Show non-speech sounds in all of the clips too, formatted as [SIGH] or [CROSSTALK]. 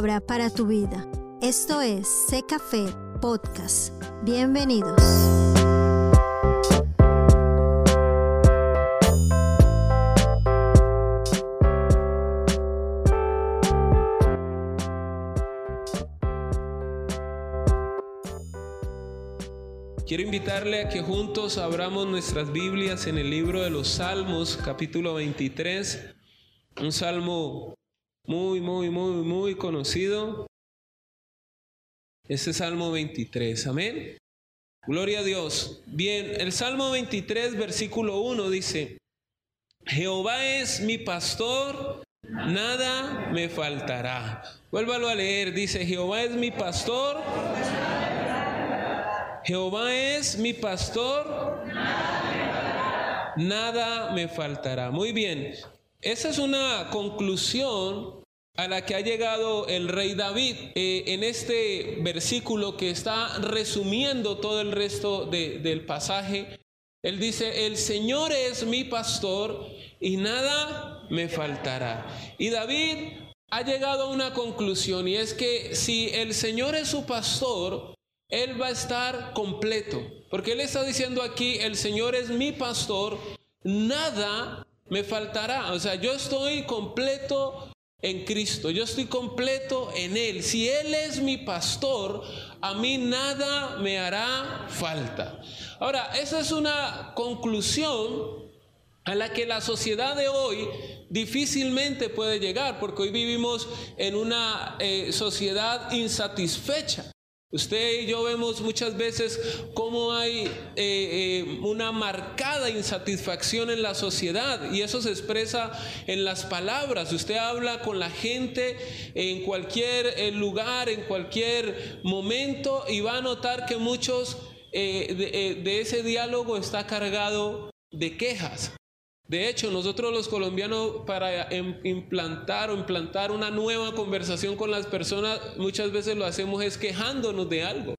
palabra para tu vida. Esto es Sé Café Podcast. Bienvenidos. Quiero invitarle a que juntos abramos nuestras Biblias en el libro de los Salmos, capítulo 23, un salmo muy, muy, muy, muy conocido. Este Salmo 23, amén. Gloria a Dios. Bien, el Salmo 23, versículo 1 dice, Jehová es mi pastor, nada me faltará. Vuélvalo a leer, dice, Jehová es mi pastor. Jehová es mi pastor, nada me faltará. Muy bien, esa es una conclusión a la que ha llegado el rey David eh, en este versículo que está resumiendo todo el resto del pasaje. Él dice, el Señor es mi pastor y nada me faltará. Y David ha llegado a una conclusión y es que si el Señor es su pastor, él va a estar completo. Porque Él está diciendo aquí, el Señor es mi pastor, nada me faltará. O sea, yo estoy completo en Cristo, yo estoy completo en Él. Si Él es mi pastor, a mí nada me hará falta. Ahora, esa es una conclusión a la que la sociedad de hoy difícilmente puede llegar, porque hoy vivimos en una eh, sociedad insatisfecha. Usted y yo vemos muchas veces cómo hay eh, eh, una marcada insatisfacción en la sociedad y eso se expresa en las palabras. Usted habla con la gente en cualquier eh, lugar, en cualquier momento y va a notar que muchos de ese diálogo está cargado de quejas. De hecho, nosotros los colombianos para em, implantar o implantar una nueva conversación con las personas, muchas veces lo hacemos es quejándonos de algo,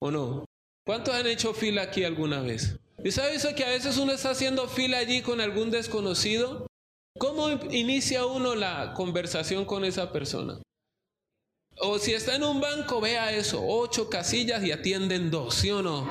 ¿o no? ¿Cuántos han hecho fila aquí alguna vez? ¿Y sabe eso que a veces uno está haciendo fila allí con algún desconocido? ¿Cómo inicia uno la conversación con esa persona? O si está en un banco, vea eso, ocho casillas y atienden dos, ¿sí o no?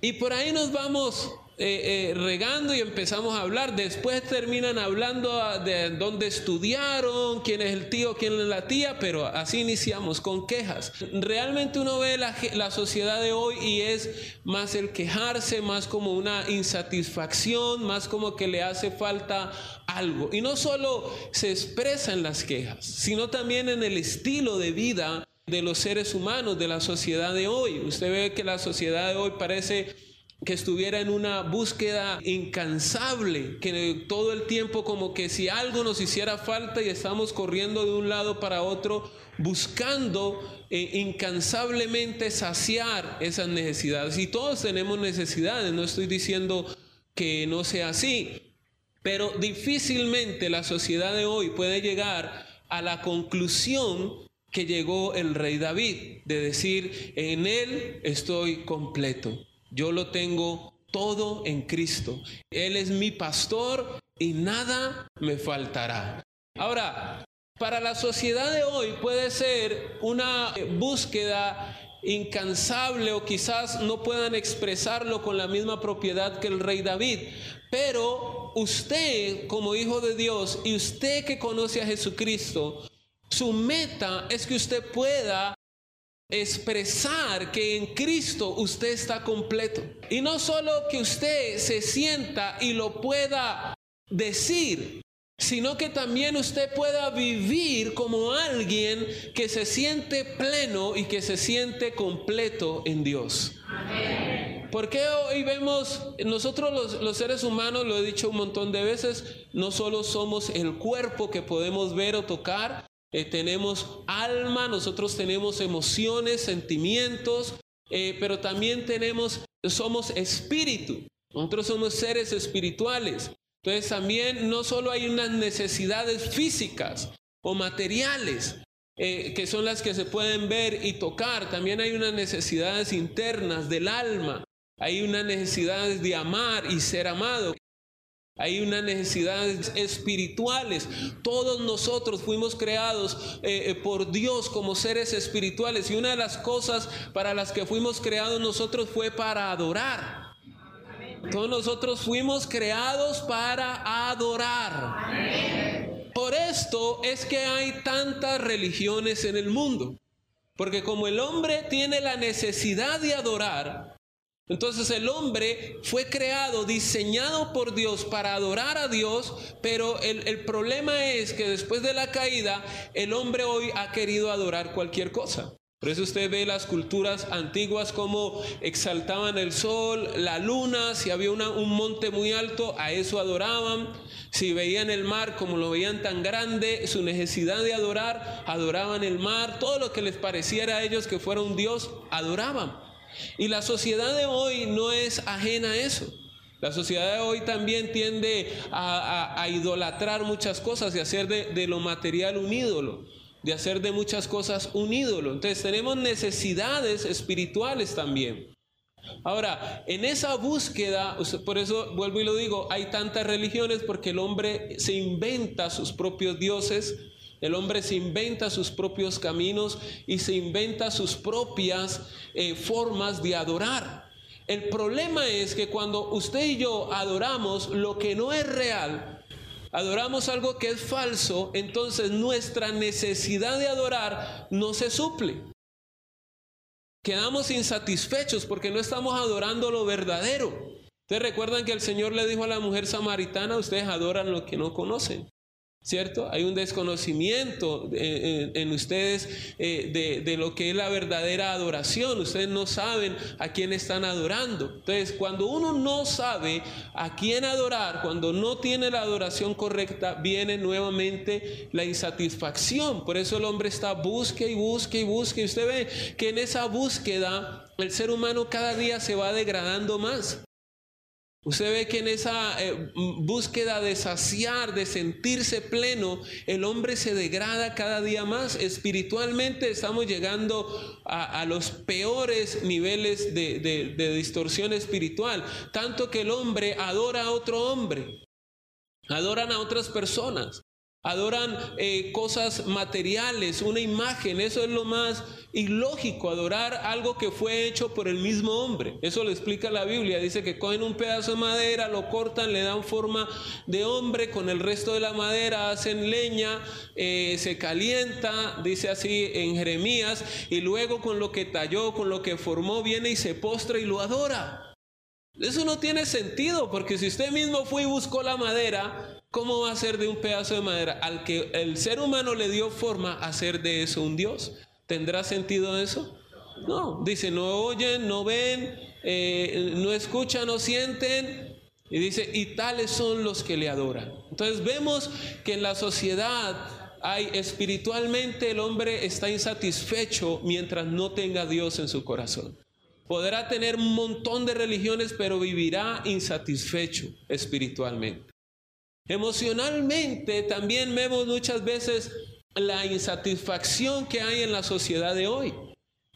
Y por ahí nos vamos eh, eh, regando y empezamos a hablar. Después terminan hablando de dónde estudiaron, quién es el tío, quién es la tía, pero así iniciamos con quejas. Realmente uno ve la, la sociedad de hoy y es más el quejarse, más como una insatisfacción, más como que le hace falta algo. Y no solo se expresa en las quejas, sino también en el estilo de vida de los seres humanos, de la sociedad de hoy. Usted ve que la sociedad de hoy parece que estuviera en una búsqueda incansable, que todo el tiempo como que si algo nos hiciera falta y estamos corriendo de un lado para otro, buscando eh, incansablemente saciar esas necesidades. Y todos tenemos necesidades, no estoy diciendo que no sea así, pero difícilmente la sociedad de hoy puede llegar a la conclusión que llegó el rey David, de decir, en él estoy completo. Yo lo tengo todo en Cristo. Él es mi pastor y nada me faltará. Ahora, para la sociedad de hoy puede ser una búsqueda incansable o quizás no puedan expresarlo con la misma propiedad que el rey David. Pero usted como hijo de Dios y usted que conoce a Jesucristo, su meta es que usted pueda expresar que en Cristo usted está completo. Y no solo que usted se sienta y lo pueda decir, sino que también usted pueda vivir como alguien que se siente pleno y que se siente completo en Dios. Porque hoy vemos, nosotros los, los, seres humanos, lo he dicho un montón de veces, no solo somos el cuerpo que podemos ver o tocar, eh, tenemos alma, nosotros tenemos emociones, sentimientos, eh, pero también tenemos, somos espíritu. Nosotros somos seres espirituales. Entonces también no solo hay unas necesidades físicas o materiales, eh, que son las que se pueden ver y tocar, también hay unas necesidades internas del alma, hay unas necesidades de amar y ser amado. Hay unas necesidades espirituales. Todos nosotros fuimos creados eh, eh, por Dios como seres espirituales y una de las cosas para las que fuimos creados nosotros fue para adorar. Todos nosotros fuimos creados para adorar. Por esto es que hay tantas religiones en el mundo. Porque como el hombre tiene la necesidad de adorar, entonces el hombre fue creado, diseñado por Dios para adorar a Dios, pero el, problema es que después de la caída, el hombre hoy ha querido adorar cualquier cosa. Por eso usted ve las culturas antiguas como exaltaban el sol, la luna, si había un monte muy alto, a eso adoraban. Si veían el mar como lo veían tan grande, su necesidad de adorar, adoraban el mar, todo lo que les pareciera a ellos que fuera un Dios, adoraban. Y la sociedad de hoy no es ajena a eso. La sociedad de hoy también tiende a, idolatrar muchas cosas y hacer de, de, lo material un ídolo, de hacer de muchas cosas un ídolo. Entonces tenemos necesidades espirituales también. Ahora, en esa búsqueda, por eso vuelvo y lo digo, hay tantas religiones porque el hombre se inventa sus propios dioses, el hombre se inventa sus propios caminos y se inventa sus propias eh, formas de adorar. El problema es que cuando usted y yo adoramos lo que no es real, adoramos algo que es falso, entonces nuestra necesidad de adorar no se suple. Quedamos insatisfechos porque no estamos adorando lo verdadero. Ustedes recuerdan que el Señor le dijo a la mujer samaritana, ustedes adoran lo que no conocen. ¿Cierto? Hay un desconocimiento en, ustedes eh, de, lo que es la verdadera adoración. Ustedes no saben a quién están adorando. Entonces, cuando uno no sabe a quién adorar, cuando no tiene la adoración correcta, viene nuevamente la insatisfacción. Por eso el hombre está busque y busque y busque. Y usted ve que en esa búsqueda el ser humano cada día se va degradando más. Usted ve que en esa eh, búsqueda de saciar, de sentirse pleno, el hombre se degrada cada día más. Espiritualmente estamos llegando a, los peores niveles de, de distorsión espiritual. Tanto que el hombre adora a otro hombre, adoran a otras personas. Adoran eh, cosas materiales, una imagen, eso es lo más ilógico, adorar algo que fue hecho por el mismo hombre. Eso lo explica la Biblia, dice que cogen un pedazo de madera, lo cortan, le dan forma de hombre, con el resto de la madera hacen leña, eh, se calienta, dice así en Jeremías, y luego con lo que talló, con lo que formó, viene y se postra y lo adora. Eso no tiene sentido, porque si usted mismo fue y buscó la madera, ¿Cómo va a ser de un pedazo de madera al que el ser humano le dio forma a hacer de eso un Dios? ¿Tendrá sentido eso? No, dice, no oyen, no ven, eh, no escuchan, no sienten. Y dice, y tales son los que le adoran. Entonces vemos que en la sociedad hay espiritualmente el hombre está insatisfecho mientras no tenga Dios en su corazón. Podrá tener un montón de religiones, pero vivirá insatisfecho espiritualmente. Emocionalmente también vemos muchas veces la insatisfacción que hay en la sociedad de hoy.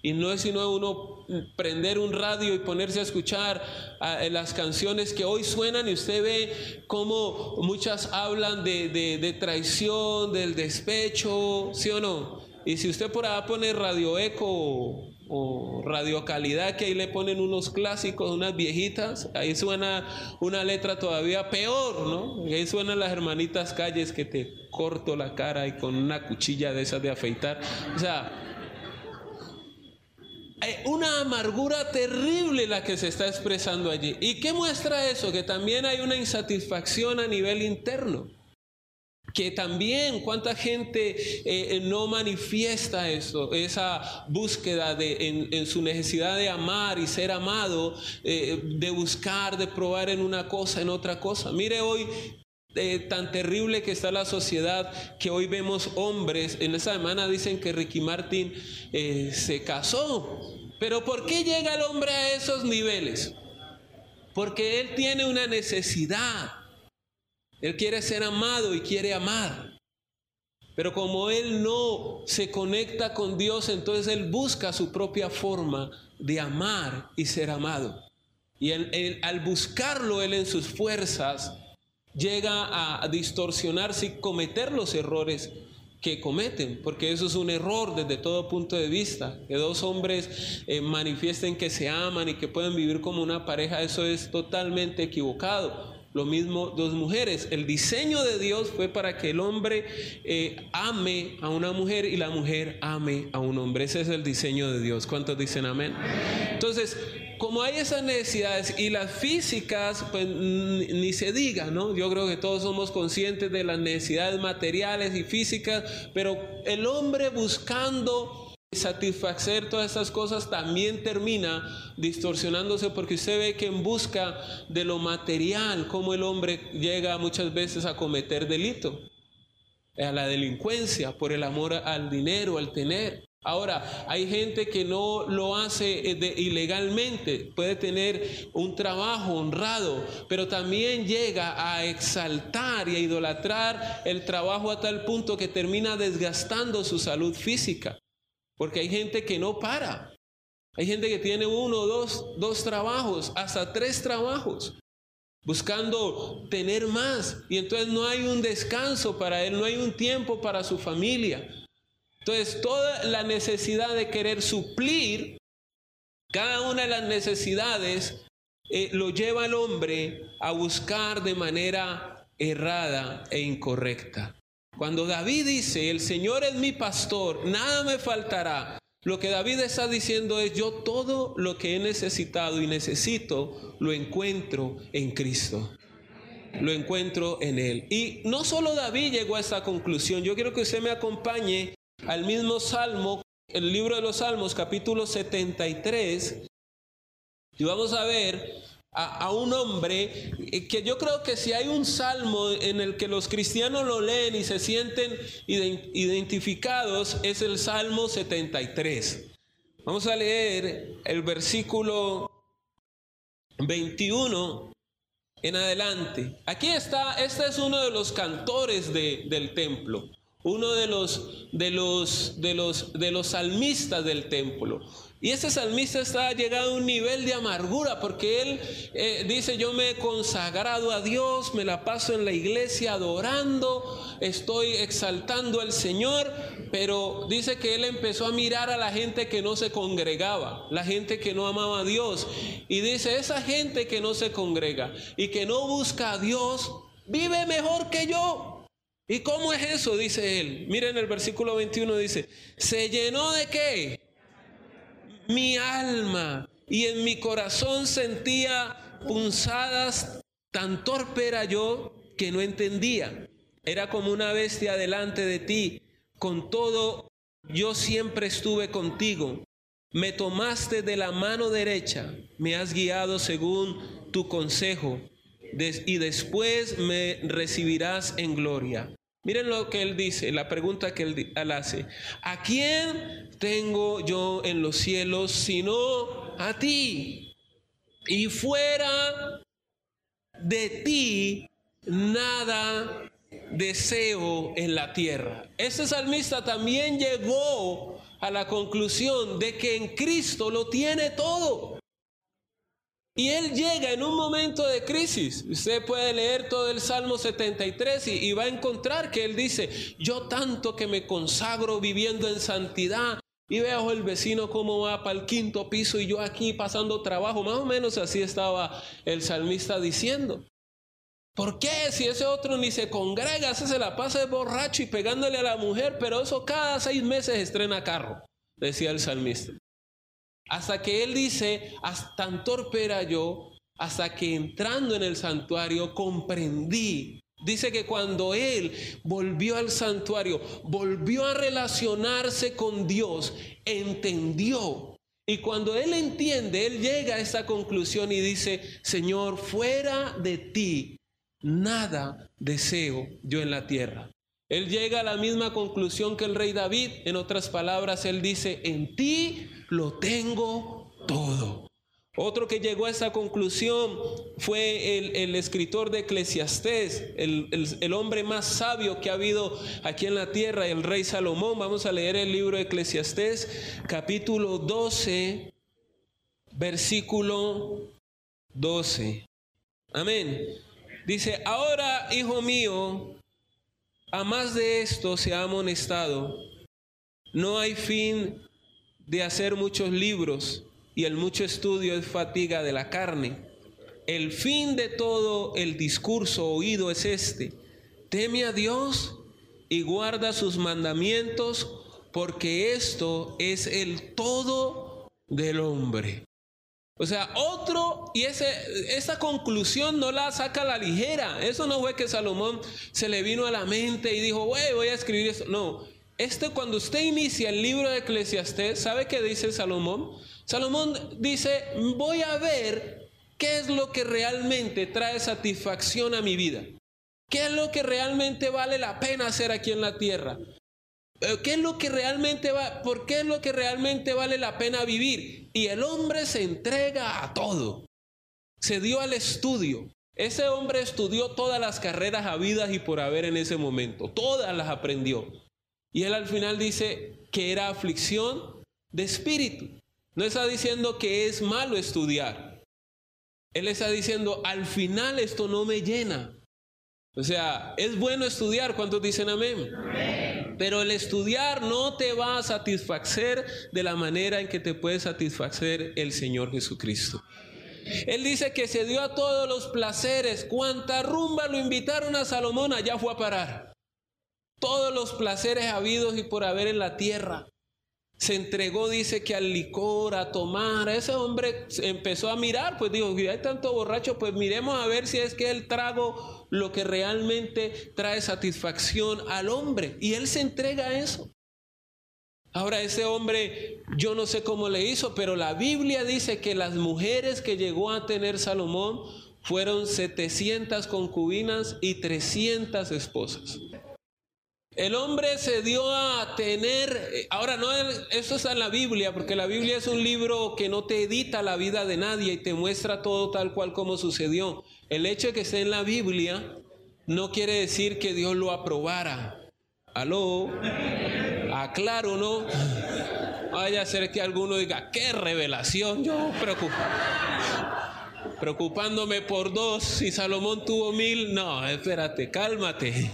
Y no es sino uno prender un radio y ponerse a escuchar ah, las canciones que hoy suenan y usted ve cómo muchas hablan de, de traición, del despecho, ¿sí o no? Y si usted por ahí pone radio eco o radio calidad que ahí le ponen unos clásicos, unas viejitas, ahí suena una letra todavía peor, ¿no? ahí suenan las hermanitas calles que te corto la cara y con una cuchilla de esas de afeitar. O sea, una amargura terrible la que se está expresando allí. ¿Y qué muestra eso? Que también hay una insatisfacción a nivel interno que también cuánta gente eh, no manifiesta eso, esa búsqueda de, en, su necesidad de amar y ser amado, eh, de buscar, de probar en una cosa, en otra cosa. Mire hoy eh, tan terrible que está la sociedad que hoy vemos hombres, en esa semana dicen que Ricky Martin se casó, pero ¿por qué llega el hombre a esos niveles? Porque él tiene una necesidad él quiere ser amado y quiere amar. Pero como Él no se conecta con Dios, entonces Él busca su propia forma de amar y ser amado. Y al buscarlo Él en sus fuerzas, llega a distorsionarse y cometer los errores que cometen, porque eso es un error desde todo punto de vista. Que dos hombres eh, manifiesten que se aman y que pueden vivir como una pareja, eso es totalmente equivocado. Lo mismo dos mujeres. El diseño de Dios fue para que el hombre eh, ame a una mujer y la mujer ame a un hombre. Ese es el diseño de Dios. ¿Cuántos dicen amén? Entonces, como hay esas necesidades y las físicas, pues ni se diga, ¿no? Yo creo que todos somos conscientes de las necesidades materiales y físicas, pero el hombre buscando satisfacer todas estas cosas también termina distorsionándose porque usted ve que en busca de lo material, como el hombre llega muchas veces a cometer delito, a la delincuencia por el amor al dinero, al tener. Ahora, hay gente que no lo hace eh, ilegalmente, puede tener un trabajo honrado, pero también llega a exaltar y a idolatrar el trabajo a tal punto que termina desgastando su salud física. Porque hay gente que no para. Hay gente que tiene uno, dos, dos trabajos, hasta tres trabajos, buscando tener más. Y entonces no hay un descanso para él, no hay un tiempo para su familia. Entonces, toda la necesidad de querer suplir cada una de las necesidades eh, lo lleva al hombre a buscar de manera errada e incorrecta. Cuando David dice, el Señor es mi pastor, nada me faltará, lo que David está diciendo es, yo todo lo que he necesitado y necesito, lo encuentro en Cristo. Lo encuentro en Él. Y no solo David llegó a esa conclusión, yo quiero que usted me acompañe al mismo Salmo, el libro de los Salmos, capítulo 73, y vamos a ver a, un hombre eh, que yo creo que si hay un salmo en el que los cristianos lo leen y se sienten identificados, es el Salmo 73. Vamos a leer el versículo 21 en adelante. Aquí está, este es uno de los cantores del templo uno de los, de los, de los, de los salmistas del templo. Y ese salmista está llegado a un nivel de amargura porque él eh, dice, yo me he consagrado a Dios, me la paso en la iglesia adorando, estoy exaltando al Señor, pero dice que él empezó a mirar a la gente que no se congregaba, la gente que no amaba a Dios. Y dice, esa gente que no se congrega y que no busca a Dios, vive mejor que yo. ¿Y cómo es eso? Dice él. Miren el versículo 21 dice, ¿se llenó de qué? Mi alma. Y en mi corazón sentía punzadas, tan torpe era yo que no entendía. Era como una bestia delante de ti. Con todo, yo siempre estuve contigo. Me tomaste de la mano derecha, me has guiado según tu consejo y después me recibirás en gloria. Miren lo que él dice, la pregunta que él, hace. ¿A quién tengo yo en los cielos sino a ti? Y fuera de ti nada deseo en la tierra. Este salmista también llegó a la conclusión de que en Cristo lo tiene todo. Y él llega en un momento de crisis. Usted puede leer todo el Salmo 73 y, va a encontrar que él dice, yo tanto que me consagro viviendo en santidad. Y veo el vecino cómo va para el quinto piso y yo aquí pasando trabajo. Más o menos así estaba el salmista diciendo. ¿Por qué? Si ese otro ni se congrega, ese se la pasa de borracho y pegándole a la mujer, pero eso cada seis meses estrena carro, decía el salmista. Hasta que él dice, tan torpe yo, hasta que entrando en el santuario comprendí. Dice que cuando él volvió al santuario, volvió a relacionarse con Dios, entendió. Y cuando él entiende, él llega a esa conclusión y dice, Señor, fuera de ti, nada deseo yo en la tierra. Él llega a la misma conclusión que el rey David. En otras palabras, él dice, en ti lo tengo todo. Otro que llegó a esa conclusión fue el, escritor de Eclesiastés, el, el, hombre más sabio que ha habido aquí en la tierra, el rey Salomón. Vamos a leer el libro de Eclesiastés, capítulo 12, versículo 12. Amén. Dice, ahora, hijo mío, a más de esto se ha amonestado. No hay fin de hacer muchos libros y el mucho estudio es fatiga de la carne. El fin de todo el discurso oído es este. Teme a Dios y guarda sus mandamientos porque esto es el todo del hombre. O sea, otro, y ese, esa conclusión no la saca a la ligera. Eso no fue que Salomón se le vino a la mente y dijo, voy a escribir esto. No, este cuando usted inicia el libro de Eclesiastés, ¿sabe qué dice Salomón? Salomón dice, voy a ver qué es lo que realmente trae satisfacción a mi vida. ¿Qué es lo que realmente vale la pena hacer aquí en la tierra? Eh, ¿Qué es lo que realmente va, por qué es lo que realmente vale la pena vivir? Y el hombre se entrega a todo. Se dio al estudio. Ese hombre estudió todas las carreras habidas y por haber en ese momento. Todas las aprendió. Y él al final dice que era aflicción de espíritu. No está diciendo que es malo estudiar. Él está diciendo, al final esto no me llena. O sea, es bueno estudiar. ¿Cuántos dicen amén? Pero el estudiar no te va a satisfacer de la manera en que te puede satisfacer el Señor Jesucristo. Él dice que se dio a todos los placeres. Cuanta rumba lo invitaron a Salomón, allá fue a parar. Todos los placeres habidos y por haber en la tierra. Se entregó, dice que al licor, a tomar. Ese hombre empezó a mirar, pues dijo, hay tanto borracho, pues miremos a ver si es que el trago lo que realmente trae satisfacción al hombre. Y él se entrega a eso. Ahora ese hombre, yo no sé cómo le hizo, pero la Biblia dice que las mujeres que llegó a tener Salomón fueron 700 concubinas y 300 esposas. El hombre se dio a tener, eh, ahora no, eso está en la Biblia, porque la Biblia es un libro que no te edita la vida de nadie y te muestra todo tal cual como sucedió. El hecho de que esté en la Biblia no quiere decir que Dios lo aprobara. Aló, aclaro, ¿no? Vaya a ser que alguno diga, qué revelación, yo preocupándome por dos y Salomón tuvo mil. No, espérate, cálmate.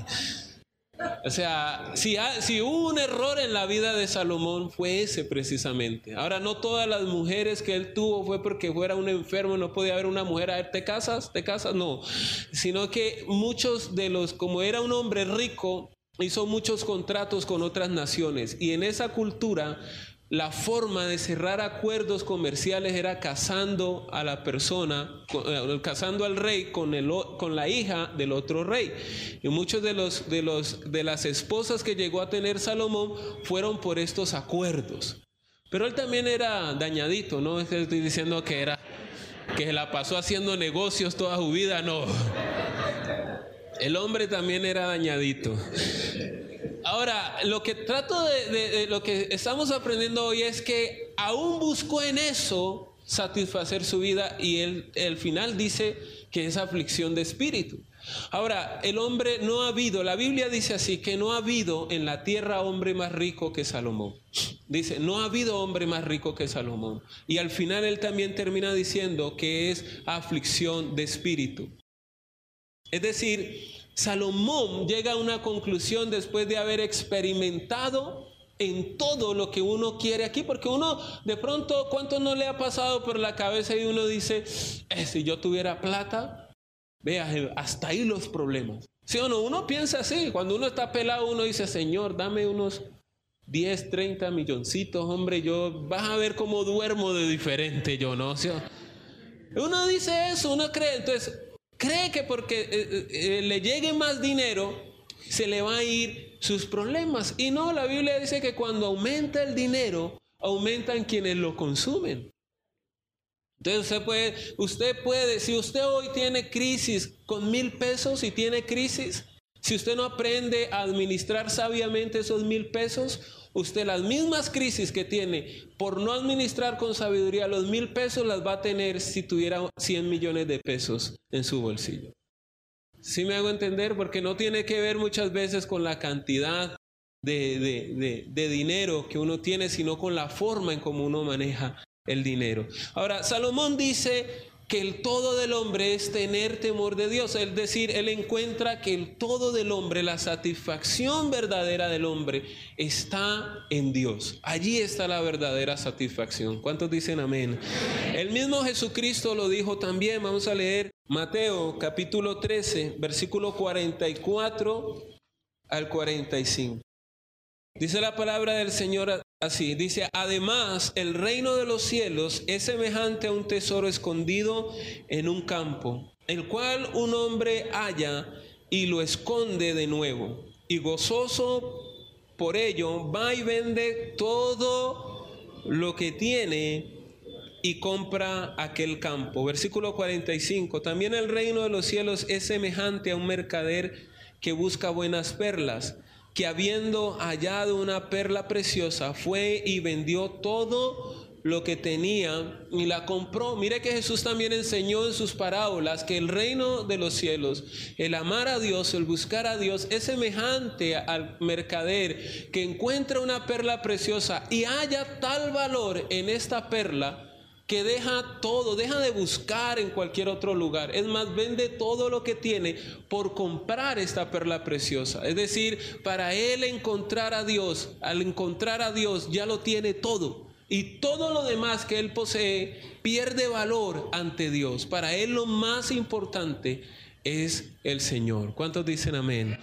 O sea, si, si, hubo un error en la vida de Salomón, fue ese precisamente. Ahora, no todas las mujeres que él tuvo fue porque fuera un enfermo, no podía haber una mujer, a ver, ¿te casas? ¿Te casas? No. Sino que muchos de los, como era un hombre rico, hizo muchos contratos con otras naciones. Y en esa cultura, la forma de cerrar acuerdos comerciales era casando a la persona, eh, casando al rey con, la hija del otro rey. Y muchos de, los, de, los, las esposas que llegó a tener Salomón fueron por estos acuerdos. Pero él también era dañadito, no estoy diciendo que era que la pasó haciendo negocios toda su vida, no. El hombre también era dañadito. Ahora, lo que trato de, lo que estamos aprendiendo hoy es que aún buscó en eso satisfacer su vida y él, el final dice que es aflicción de espíritu. Ahora, el hombre no ha habido, la Biblia dice así, que no ha habido en la tierra hombre más rico que Salomón. Dice, no ha habido hombre más rico que Salomón. Y al final él también termina diciendo que es aflicción de espíritu. Es decir, Salomón llega a una conclusión después de haber experimentado en todo lo que uno quiere aquí, porque uno de pronto, ¿cuánto no le ha pasado por la cabeza y uno dice, eh, si yo tuviera plata, vea, hasta ahí los problemas. ¿Sí o no? Uno piensa así, cuando uno está pelado, uno dice, Señor, dame unos 10, 30 milloncitos, hombre, yo vas a ver cómo duermo de diferente yo, ¿no? uno dice eso, uno cree, entonces cree que porque eh, eh, eh, le llegue más dinero, se le va a ir sus problemas. Y no, la Biblia dice que cuando aumenta el dinero, aumentan quienes lo consumen. Entonces usted puede, usted puede, si usted hoy tiene crisis con mil pesos y tiene crisis, si usted no aprende a administrar sabiamente esos mil pesos, usted las mismas crisis que tiene por no administrar con sabiduría los mil pesos las va a tener si tuviera 100 millones de pesos en su bolsillo. ¿Sí me hago entender? Porque no tiene que ver muchas veces con la cantidad de, de dinero que uno tiene, sino con la forma en cómo uno maneja el dinero. Ahora, Salomón dice que el todo del hombre es tener temor de Dios. Es decir, él encuentra que el todo del hombre, la satisfacción verdadera del hombre, está en Dios. Allí está la verdadera satisfacción. ¿Cuántos dicen amén? El mismo Jesucristo lo dijo también. Vamos a leer Mateo capítulo 13, versículo 44 al 45. Dice la palabra del Señor así, dice, además el reino de los cielos es semejante a un tesoro escondido en un campo, el cual un hombre halla y lo esconde de nuevo, y gozoso por ello va y vende todo lo que tiene y compra aquel campo. Versículo 45, también el reino de los cielos es semejante a un mercader que busca buenas perlas que habiendo hallado una perla preciosa, fue y vendió todo lo que tenía y la compró. Mire que Jesús también enseñó en sus parábolas que el reino de los cielos, el amar a Dios, el buscar a Dios, es semejante al mercader que encuentra una perla preciosa y haya tal valor en esta perla que deja todo, deja de buscar en cualquier otro lugar. Es más, vende todo lo que tiene por comprar esta perla preciosa. Es decir, para él encontrar a Dios, al encontrar a Dios ya lo tiene todo. Y todo lo demás que él posee pierde valor ante Dios. Para él lo más importante es el Señor. ¿Cuántos dicen amén?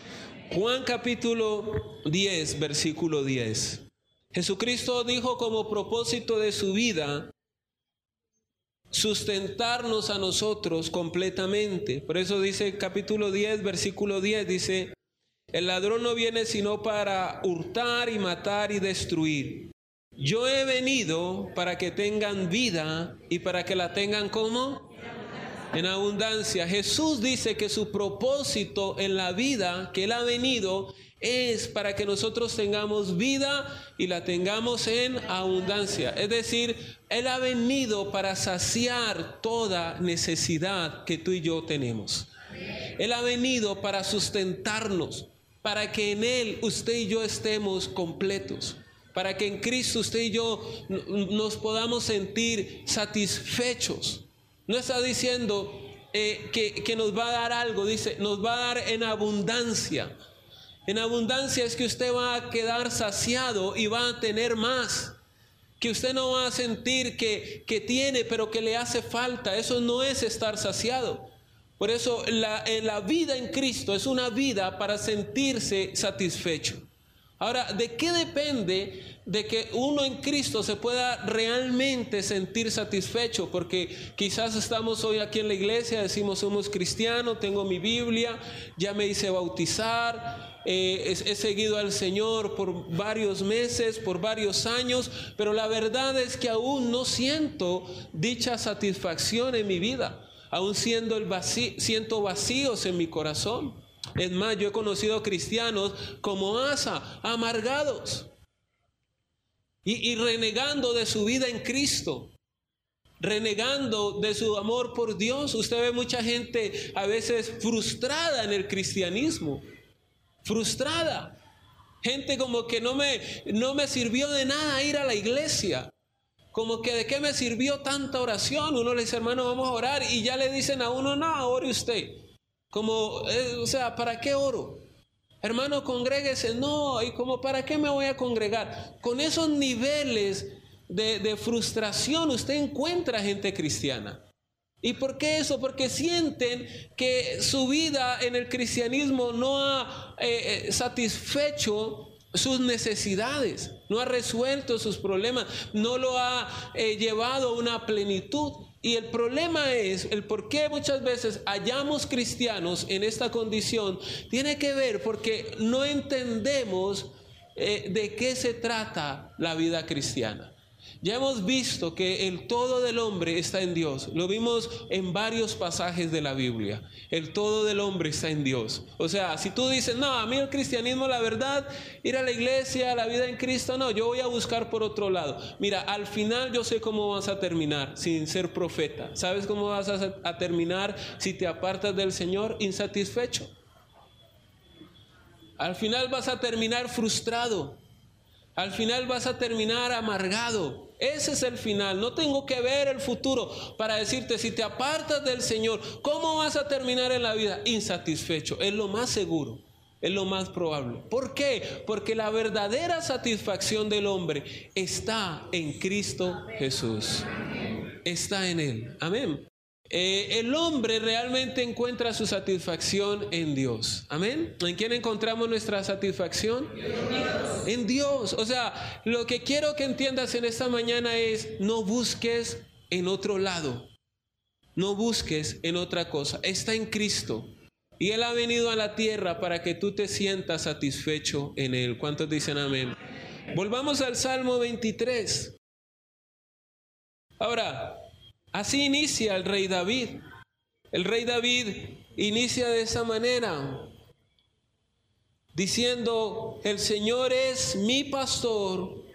Juan capítulo 10, versículo 10. Jesucristo dijo como propósito de su vida sustentarnos a nosotros completamente. Por eso dice capítulo 10, versículo 10, dice, el ladrón no viene sino para hurtar y matar y destruir. Yo he venido para que tengan vida y para que la tengan como en abundancia. Jesús dice que su propósito en la vida que Él ha venido es para que nosotros tengamos vida y la tengamos en abundancia. Es decir, Él ha venido para saciar toda necesidad que tú y yo tenemos. Él ha venido para sustentarnos, para que en Él usted y yo estemos completos, para que en Cristo usted y yo nos podamos sentir satisfechos. No está diciendo eh, que, que nos va a dar algo, dice, nos va a dar en abundancia. En abundancia es que usted va a quedar saciado y va a tener más. Que usted no va a sentir que, que tiene, pero que le hace falta. Eso no es estar saciado. Por eso la, la vida en Cristo es una vida para sentirse satisfecho. Ahora, ¿de qué depende de que uno en Cristo se pueda realmente sentir satisfecho? Porque quizás estamos hoy aquí en la iglesia, decimos somos cristianos, tengo mi Biblia, ya me hice bautizar, eh, he, seguido al Señor por varios meses, por varios años, pero la verdad es que aún no siento dicha satisfacción en mi vida, aún siendo el siento vacíos en mi corazón. Es más, yo he conocido cristianos como Asa, amargados y renegando de su vida en Cristo renegando de su amor por Dios. Usted ve mucha gente a veces frustrada en el cristianismo frustrada. Gente como que no me, no me sirvió de nada ir a la iglesia. Como que de qué me sirvió tanta oración. Uno le dice, hermano, vamos a orar. Y ya le dicen a uno, no, ore usted. Como, eh, o sea, ¿para qué oro? Hermano, congréguese. No, y como, ¿para qué me voy a congregar? Con esos niveles de, de frustración usted encuentra gente cristiana. ¿Y por qué eso? Porque sienten que su vida en el cristianismo no ha eh, eh, satisfecho sus necesidades, no ha resuelto sus problemas, no lo ha eh, llevado a una plenitud. Y el problema es, el por qué muchas veces hallamos cristianos en esta condición, tiene que ver porque no entendemos de qué se trata la vida cristiana. Ya hemos visto que el todo del hombre está en Dios. Lo vimos en varios pasajes de la Biblia. El todo del hombre está en Dios. O sea, si tú dices, no, a mí el cristianismo, la verdad, ir a la iglesia, la vida en Cristo, no, yo voy a buscar por otro lado. Mira, al final yo sé cómo vas a terminar sin ser profeta. ¿Sabes cómo vas a, terminar si te apartas del Señor insatisfecho? Al final vas a terminar frustrado. Al final vas a terminar amargado. Ese es el final. No tengo que ver el futuro para decirte si te apartas del Señor, ¿cómo vas a terminar en la vida? Insatisfecho. Es lo más seguro. Es lo más probable. ¿Por qué? Porque la verdadera satisfacción del hombre está en Cristo Jesús. Está en Él. Amén. Eh, el hombre realmente encuentra su satisfacción en Dios. Amén. ¿En quién encontramos nuestra satisfacción? En Dios. O sea, lo que quiero que entiendas en esta mañana es, no busques en otro lado. No busques en otra cosa. Está en Cristo. Y Él ha venido a la tierra para que tú te sientas satisfecho en Él. ¿Cuántos dicen amén? Volvamos al Salmo 23. Ahora, Así inicia el rey David. El rey David inicia de esa manera, diciendo, el Señor es mi pastor,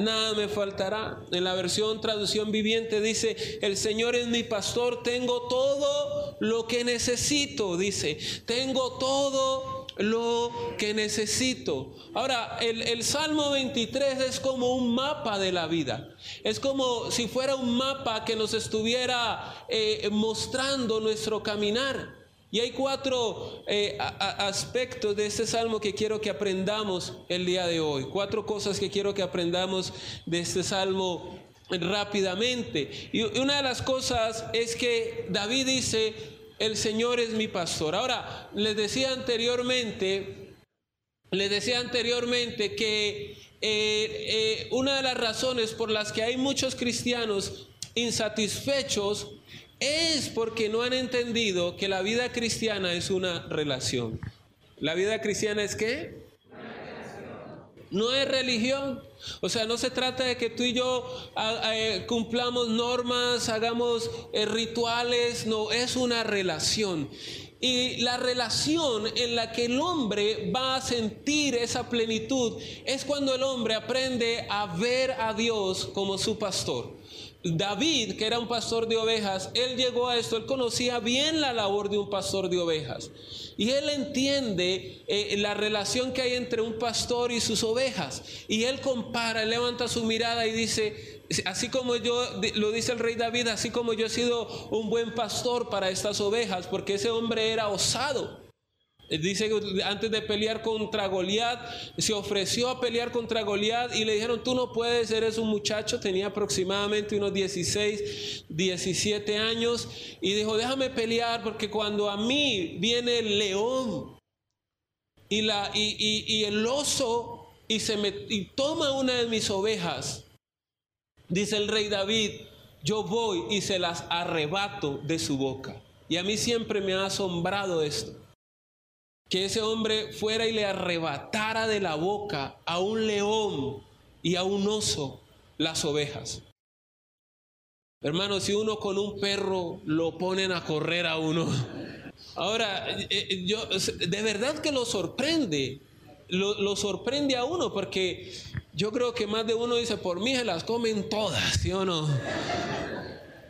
nada me faltará. En la versión traducción viviente dice, el Señor es mi pastor, tengo todo lo que necesito, dice, tengo todo lo que necesito. Ahora, el, Salmo 23 es como un mapa de la vida. Es como si fuera un mapa que nos estuviera eh, mostrando nuestro caminar. Y hay cuatro eh, aspectos de este salmo que quiero que aprendamos el día de hoy. Cuatro cosas que quiero que aprendamos de este salmo rápidamente. Y una de las cosas es que David dice, el Señor es mi pastor. Ahora, les decía anteriormente, les decía anteriormente que eh, eh, una de las razones por las que hay muchos cristianos insatisfechos es porque no han entendido que la vida cristiana es una relación. ¿La vida cristiana es qué? No es religión. O sea, no se trata de que tú y yo eh, cumplamos normas, hagamos eh, rituales, no, es una relación. Y la relación en la que el hombre va a sentir esa plenitud es cuando el hombre aprende a ver a Dios como su pastor. David, que era un pastor de ovejas, él llegó a esto, él conocía bien la labor de un pastor de ovejas. Y él entiende eh, la relación que hay entre un pastor y sus ovejas. Y él compara, él levanta su mirada y dice, así como yo, lo dice el rey David, así como yo he sido un buen pastor para estas ovejas, porque ese hombre era osado. Dice que antes de pelear contra Goliat, se ofreció a pelear contra Goliat y le dijeron, tú no puedes, eres un muchacho, tenía aproximadamente unos 16, 17 años, y dijo, déjame pelear porque cuando a mí viene el león y, la, y, el oso y, se me, y toma una de mis ovejas, dice el rey David, yo voy y se las arrebato de su boca. Y a mí siempre me ha asombrado esto que ese hombre fuera y le arrebatara de la boca a un león y a un oso las ovejas. Hermano, si uno con un perro lo ponen a correr a uno. Ahora, eh, eh, yo de verdad que lo sorprende, lo, sorprende a uno porque yo creo que más de uno dice, por mí se las comen todas, ¿sí o no?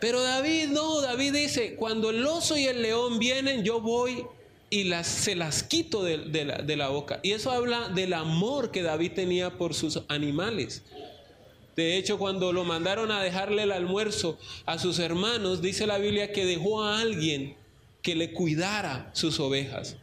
Pero David no, David dice, cuando el oso y el león vienen, yo voy y las, se las quito de, la, de la boca. Y eso habla del amor que David tenía por sus animales. De hecho, cuando lo mandaron a dejarle el almuerzo a sus hermanos, dice la Biblia que dejó a alguien que le cuidara sus ovejas.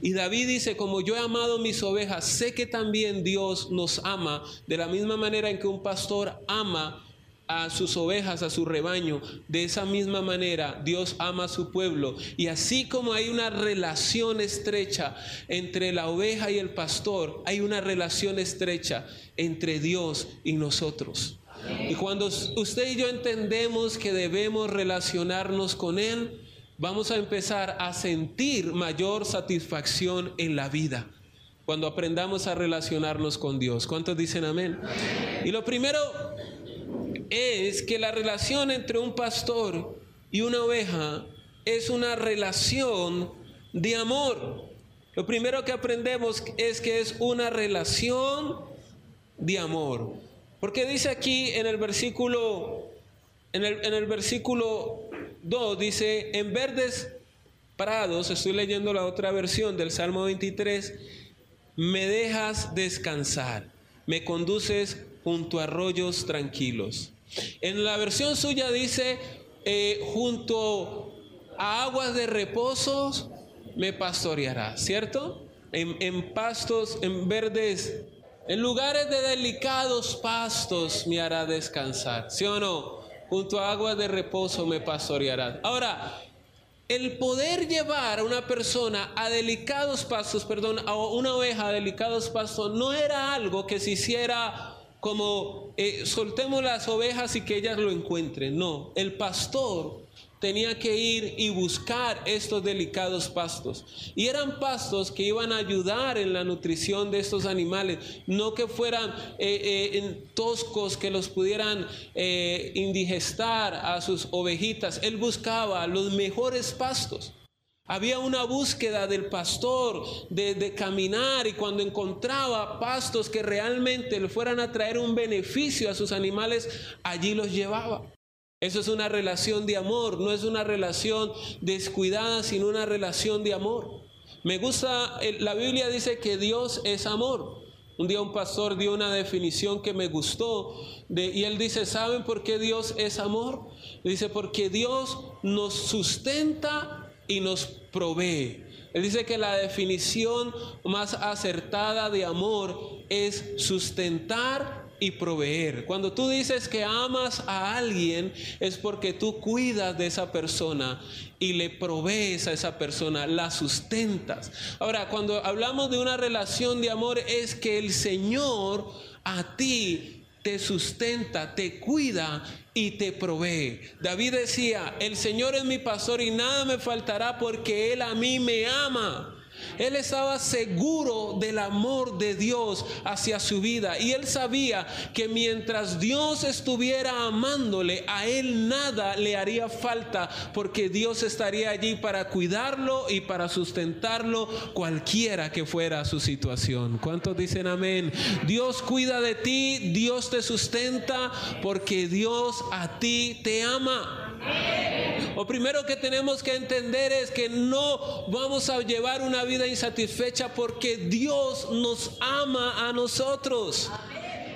Y David dice, como yo he amado mis ovejas, sé que también Dios nos ama de la misma manera en que un pastor ama a sus ovejas, a su rebaño. De esa misma manera, Dios ama a su pueblo. Y así como hay una relación estrecha entre la oveja y el pastor, hay una relación estrecha entre Dios y nosotros. Y cuando usted y yo entendemos que debemos relacionarnos con Él, vamos a empezar a sentir mayor satisfacción en la vida cuando aprendamos a relacionarnos con Dios. ¿Cuántos dicen amén? Y lo primero es que la relación entre un pastor y una oveja es una relación de amor. Lo primero que aprendemos es que es una relación de amor. Porque dice aquí en el versículo en el, en el versículo 2 dice, en verdes prados, estoy leyendo la otra versión del Salmo 23, me dejas descansar. me conduces junto a arroyos tranquilos. En la versión suya dice, eh, junto a aguas de reposo me pastoreará, ¿cierto? En, en pastos, en verdes, en lugares de delicados pastos me hará descansar, ¿sí o no? Junto a aguas de reposo me pastoreará. Ahora, el poder llevar a una persona a delicados pastos, perdón, a una oveja a delicados pastos, no era algo que se hiciera como eh, soltemos las ovejas y que ellas lo encuentren. No, el pastor tenía que ir y buscar estos delicados pastos. Y eran pastos que iban a ayudar en la nutrición de estos animales, no que fueran eh, eh, toscos que los pudieran indigestar a sus ovejitas. Él buscaba los mejores pastos. Había una búsqueda del pastor de, caminar y cuando encontraba pastos que realmente le fueran a traer un beneficio a sus animales, allí los llevaba. Eso es una relación de amor, no es una relación descuidada, sino una relación de amor. Me gusta, la Biblia dice que Dios es amor. Un día un pastor dio una definición que me gustó y él dice, ¿saben por qué Dios es amor? Dice, porque Dios nos sustenta y nos provee. Él dice que la definición más acertada de amor es sustentar y proveer. Cuando tú dices que amas a alguien es porque tú cuidas de esa persona y le provees a esa persona, la sustentas. Ahora, cuando hablamos de una relación de amor es que el Señor a ti te sustenta, te cuida y te provee. David decía, el Señor es mi pastor y nada me faltará porque Él a mí me ama. Él estaba seguro del amor de Dios hacia su vida y él sabía que mientras Dios estuviera amándole, a él nada le haría falta porque Dios estaría allí para cuidarlo y para sustentarlo cualquiera que fuera su situación. ¿Cuántos dicen amén? Dios cuida de ti, Dios te sustenta porque Dios a ti te ama. Lo primero que tenemos que entender es que no vamos a llevar una vida insatisfecha porque Dios nos ama a nosotros.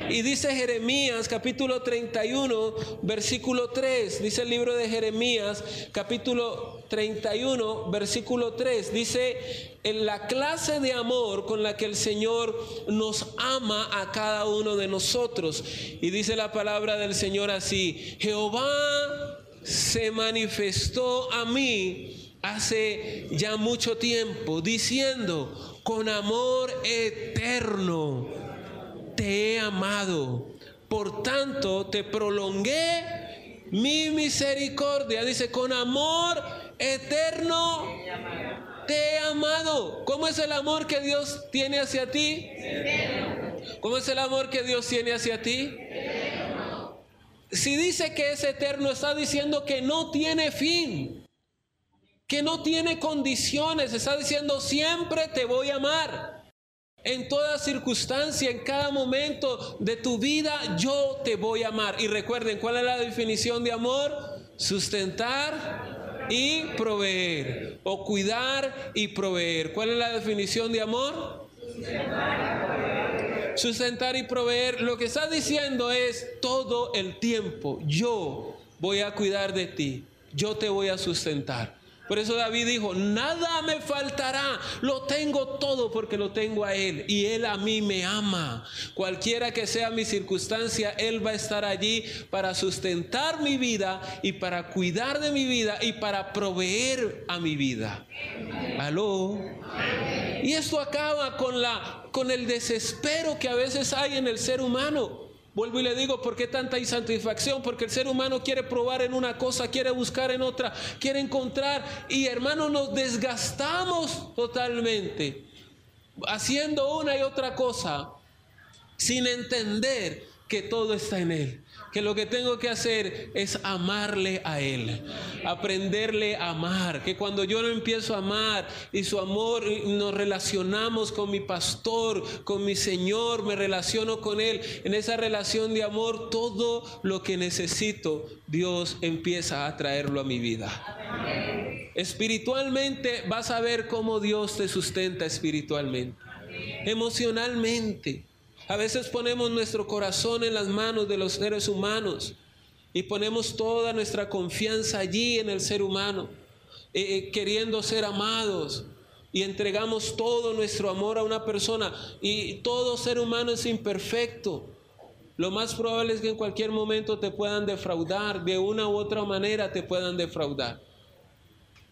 Y dice Jeremías capítulo 31, versículo 3, dice el libro de Jeremías capítulo 31, versículo 3, dice en la clase de amor con la que el Señor nos ama a cada uno de nosotros. Y dice la palabra del Señor así, Jehová se manifestó a mí hace ya mucho tiempo, diciendo, con amor eterno te he amado, por tanto te prolongué mi misericordia. Dice, con amor eterno te he amado. ¿Cómo es el amor que Dios tiene hacia ti? ¿Cómo es el amor que Dios tiene hacia ti? Si dice que es eterno, está diciendo que no tiene fin, que no tiene condiciones, está diciendo siempre te voy a amar. En toda circunstancia, en cada momento de tu vida, yo te voy a amar. Y recuerden, ¿cuál es la definición de amor? Sustentar y proveer. O cuidar y proveer. ¿Cuál es la definición de amor? Sustentar sustentar y proveer, lo que está diciendo es todo el tiempo, yo voy a cuidar de ti, yo te voy a sustentar. Por eso David dijo, nada me faltará, lo tengo todo porque lo tengo a Él y Él a mí me ama. Cualquiera que sea mi circunstancia, Él va a estar allí para sustentar mi vida y para cuidar de mi vida y para proveer a mi vida. Aló. Y esto acaba con, la, con el desespero que a veces hay en el ser humano. Vuelvo y le digo, ¿por qué tanta insatisfacción? Porque el ser humano quiere probar en una cosa, quiere buscar en otra, quiere encontrar. Y hermano, nos desgastamos totalmente haciendo una y otra cosa sin entender que todo está en Él que lo que tengo que hacer es amarle a Él, aprenderle a amar, que cuando yo lo empiezo a amar y su amor nos relacionamos con mi pastor, con mi Señor, me relaciono con Él, en esa relación de amor todo lo que necesito, Dios empieza a traerlo a mi vida. Espiritualmente vas a ver cómo Dios te sustenta espiritualmente, emocionalmente A veces ponemos nuestro corazón en las manos de los seres humanos y ponemos toda nuestra confianza allí en el ser humano, eh, eh, queriendo ser amados. Y entregamos todo nuestro amor a una persona. Y todo ser humano es imperfecto. Lo más probable es que en cualquier momento te puedan defraudar, de una u otra manera te puedan defraudar.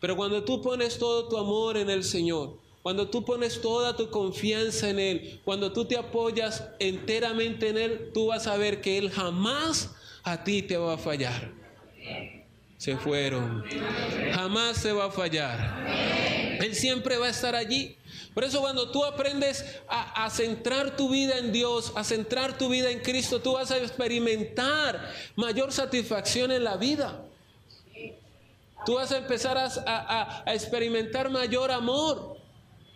Pero cuando tú pones todo tu amor en el Señor, cuando tú pones toda tu confianza en Él, cuando tú te apoyas enteramente en Él, tú vas a ver que Él jamás a ti te va a fallar. Se fueron. Jamás se va a fallar. Él siempre va a estar allí. Por eso cuando tú aprendes a, centrar tu vida en Dios, a centrar tu vida en Cristo, tú vas a experimentar mayor satisfacción en la vida. Tú vas a empezar a experimentar mayor amor.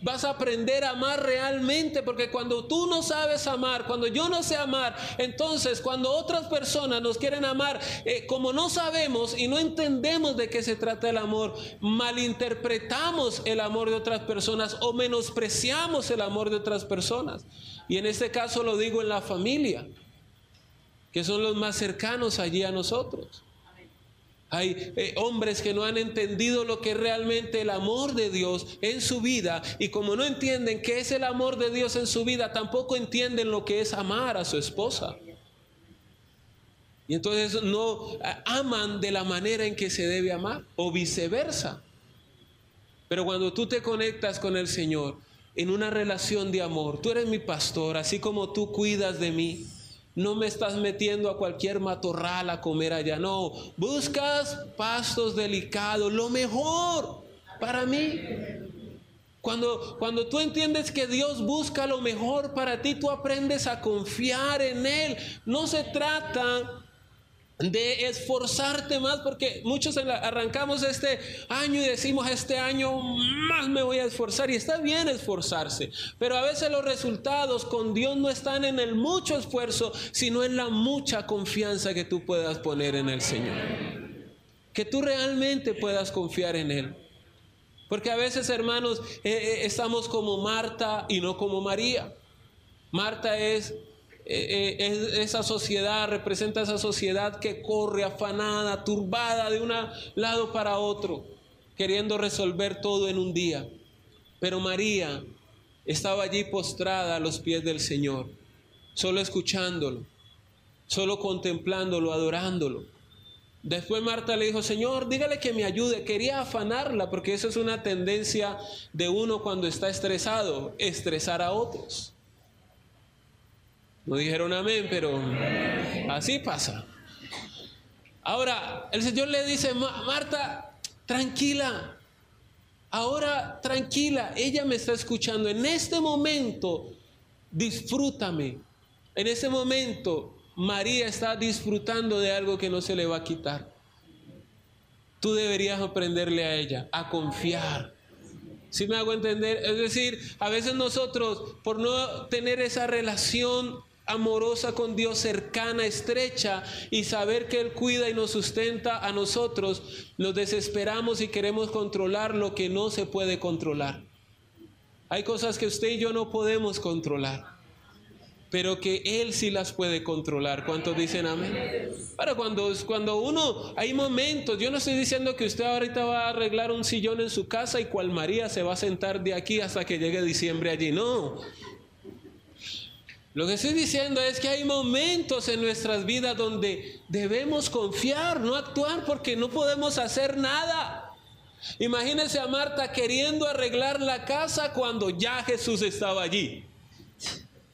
Vas a aprender a amar realmente, porque cuando tú no sabes amar, cuando yo no sé amar, entonces cuando otras personas nos quieren amar, eh, como no sabemos y no entendemos de qué se trata el amor, malinterpretamos el amor de otras personas o menospreciamos el amor de otras personas. Y en este caso lo digo en la familia, que son los más cercanos allí a nosotros. Hay eh, hombres que no han entendido lo que es realmente el amor de Dios en su vida y como no entienden qué es el amor de Dios en su vida, tampoco entienden lo que es amar a su esposa. Y entonces no eh, aman de la manera en que se debe amar o viceversa. Pero cuando tú te conectas con el Señor en una relación de amor, tú eres mi pastor, así como tú cuidas de mí, no me estás metiendo a cualquier matorral a comer allá, no. Buscas pastos delicados, lo mejor para mí. Cuando, cuando tú entiendes que Dios busca lo mejor para ti, tú aprendes a confiar en Él. No se trata de esforzarte más, porque muchos arrancamos este año y decimos, este año más me voy a esforzar, y está bien esforzarse, pero a veces los resultados con Dios no están en el mucho esfuerzo, sino en la mucha confianza que tú puedas poner en el Señor. Que tú realmente puedas confiar en Él. Porque a veces, hermanos, eh, eh, estamos como Marta y no como María. Marta es eh, eh, esa sociedad, representa esa sociedad que corre afanada, turbada de un lado para otro, queriendo resolver todo en un día. Pero María estaba allí postrada a los pies del Señor, solo escuchándolo, solo contemplándolo, adorándolo. Después Marta le dijo, Señor, dígale que me ayude. Quería afanarla porque esa es una tendencia de uno cuando está estresado, estresar a otros. No dijeron amén, pero así pasa. Ahora, el Señor le dice, Marta, tranquila, ahora tranquila, ella me está escuchando. En este momento, disfrútame. En este momento, María está disfrutando de algo que no se le va a quitar. Tú deberías aprenderle a ella, a confiar. Si me hago entender? Es decir, a veces nosotros, por no tener esa relación amorosa con Dios, cercana, estrecha, y saber que Él cuida y nos sustenta a nosotros, nos desesperamos y queremos controlar lo que no se puede controlar. Hay cosas que usted y yo no podemos controlar, pero que Él sí las puede controlar. ¿Cuántos dicen amén? Para cuando, cuando uno, hay momentos, yo no estoy diciendo que usted ahorita va a arreglar un sillón en su casa y cual María se va a sentar de aquí hasta que llegue diciembre allí. No, lo que estoy diciendo es que hay momentos en nuestras vidas donde debemos confiar, no actuar porque no podemos hacer nada. Imagínense a Marta queriendo arreglar la casa cuando ya Jesús estaba allí.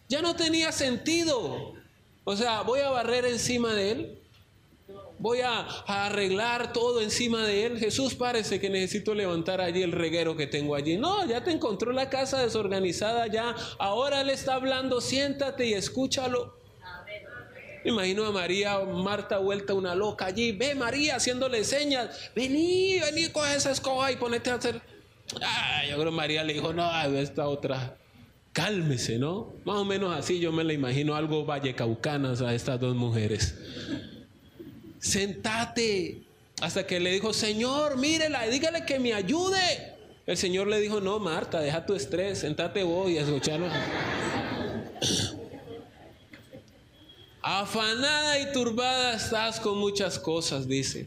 Ya no tenía sentido. O sea, voy a barrer encima de él voy a, arreglar todo encima de él. Jesús, parece que necesito levantar allí el reguero que tengo allí. No, ya te encontró la casa desorganizada ya. Ahora él está hablando, siéntate y escúchalo. Me imagino a María, Marta vuelta una loca allí. Ve María haciéndole señas. Vení, vení, coge esa escoba y ponete a hacer. Ah, yo creo que María le dijo, no, esta otra. Cálmese, ¿no? Más o menos así yo me la imagino algo vallecaucanas a estas dos mujeres sentate. Hasta que le dijo, Señor, mírela, dígale que me ayude. El Señor le dijo, no, Marta, deja tu estrés, sentate vos y escucharlo. Afanada y turbada estás con muchas cosas, dice.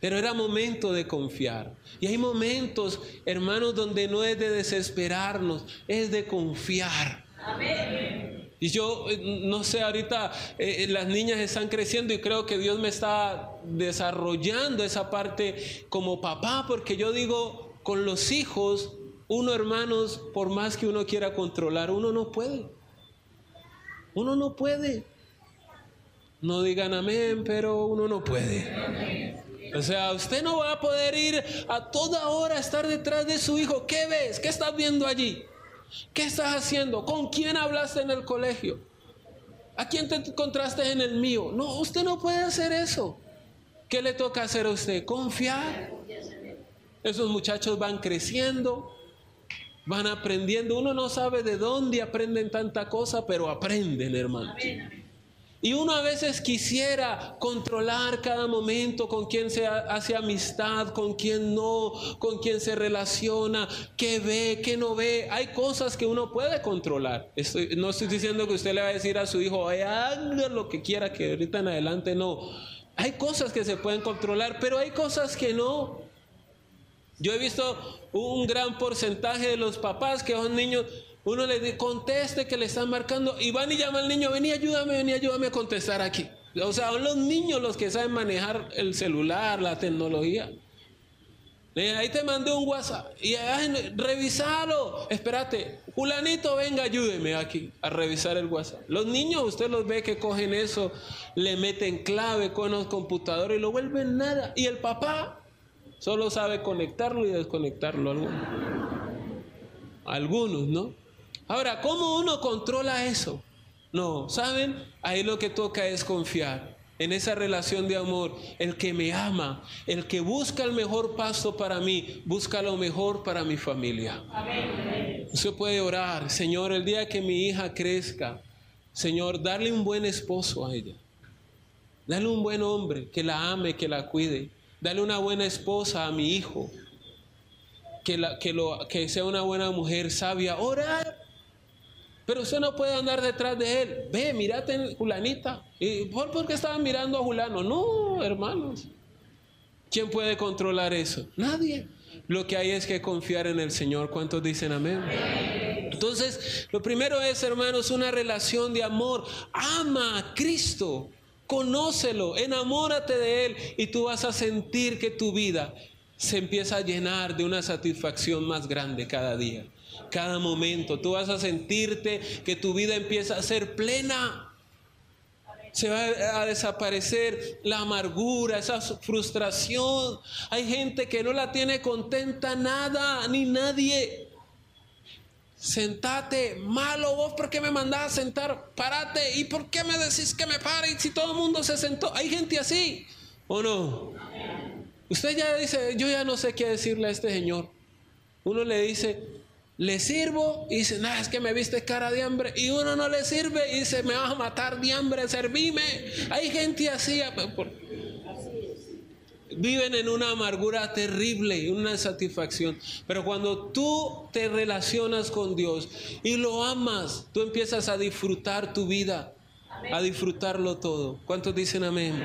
Pero era momento de confiar. Y hay momentos, hermanos, donde no es de desesperarnos, es de confiar. Amén. Y yo, eh, no sé, ahorita eh, las niñas están creciendo y creo que Dios me está desarrollando esa parte como papá, porque yo digo, con los hijos, uno hermanos, por más que uno quiera controlar, uno no puede. Uno no puede. No digan amén, pero uno no puede. O sea, usted no va a poder ir a toda hora a estar detrás de su hijo. ¿Qué ves? ¿Qué estás viendo allí? ¿Qué estás haciendo? ¿Con quién hablaste en el colegio? ¿A quién te encontraste en el mío? No, usted no puede hacer eso. ¿Qué le toca hacer a usted? Confiar. Esos muchachos van creciendo, van aprendiendo. Uno no sabe de dónde aprenden tanta cosa, pero aprenden, hermano. Y uno a veces quisiera controlar cada momento con quién se hace amistad, con quién no, con quién se relaciona, qué ve, qué no ve. Hay cosas que uno puede controlar. no estoy diciendo que usted le va a decir a su hijo, haga lo que quiera, que ahorita en adelante no. Hay cosas que se pueden controlar, pero hay cosas que no. Yo he visto un gran porcentaje de los papás que son niños uno le conteste que le están marcando y van y llama al niño, vení, ayúdame, vení, ayúdame a contestar aquí. O sea, son los niños los que saben manejar el celular, la tecnología. Ahí te mandé un WhatsApp y revisalo. Espérate, Julanito, venga, ayúdeme aquí a revisar el WhatsApp. Los niños, usted los ve que cogen eso, le meten clave con los computadores y lo vuelven nada. Y el papá solo sabe conectarlo y desconectarlo. Algunos ¿no? Ahora, ¿cómo uno controla eso? No, ¿saben? Ahí lo que toca es confiar en esa relación de amor. El que me ama, el que busca el mejor paso para mí, busca lo mejor para mi familia. Usted puede orar, Señor, el día que mi hija crezca, Señor, darle un buen esposo a ella. Dale un buen hombre que la ame, que la cuide. Dale una buena esposa a mi hijo. Que, la, que, lo, que sea una buena mujer sabia. Orar pero usted no puede andar detrás de él. Ve, mírate, Julanita. ¿Y por, qué estaban mirando a Julano? No, hermanos. ¿Quién puede controlar eso? Nadie. Lo que hay es que confiar en el Señor. ¿Cuántos dicen amén? Entonces, lo primero es, hermanos, una relación de amor. Ama a Cristo. Conócelo, enamórate de Él y tú vas a sentir que tu vida se empieza a llenar de una satisfacción más grande cada día cada momento. Tú vas a sentirte que tu vida empieza a ser plena. Se va a desaparecer la amargura, esa frustración. Hay gente que no la tiene contenta nada, ni nadie. Sentate, malo vos, ¿por qué me mandás a sentar? Parate, ¿y por qué me decís que me pare? si todo el mundo se sentó, hay gente así, ¿o no? Usted ya dice, yo ya no sé qué decirle a este señor. Uno le dice, le sirvo y dice, nada, es que me viste cara de hambre. Y uno no le sirve y dice, me vas a matar de hambre, servime. Hay gente así. Viven en una amargura terrible, una satisfacción. Pero cuando tú te relacionas con Dios y lo amas, tú empiezas a disfrutar tu vida a disfrutarlo todo. ¿Cuántos dicen amén?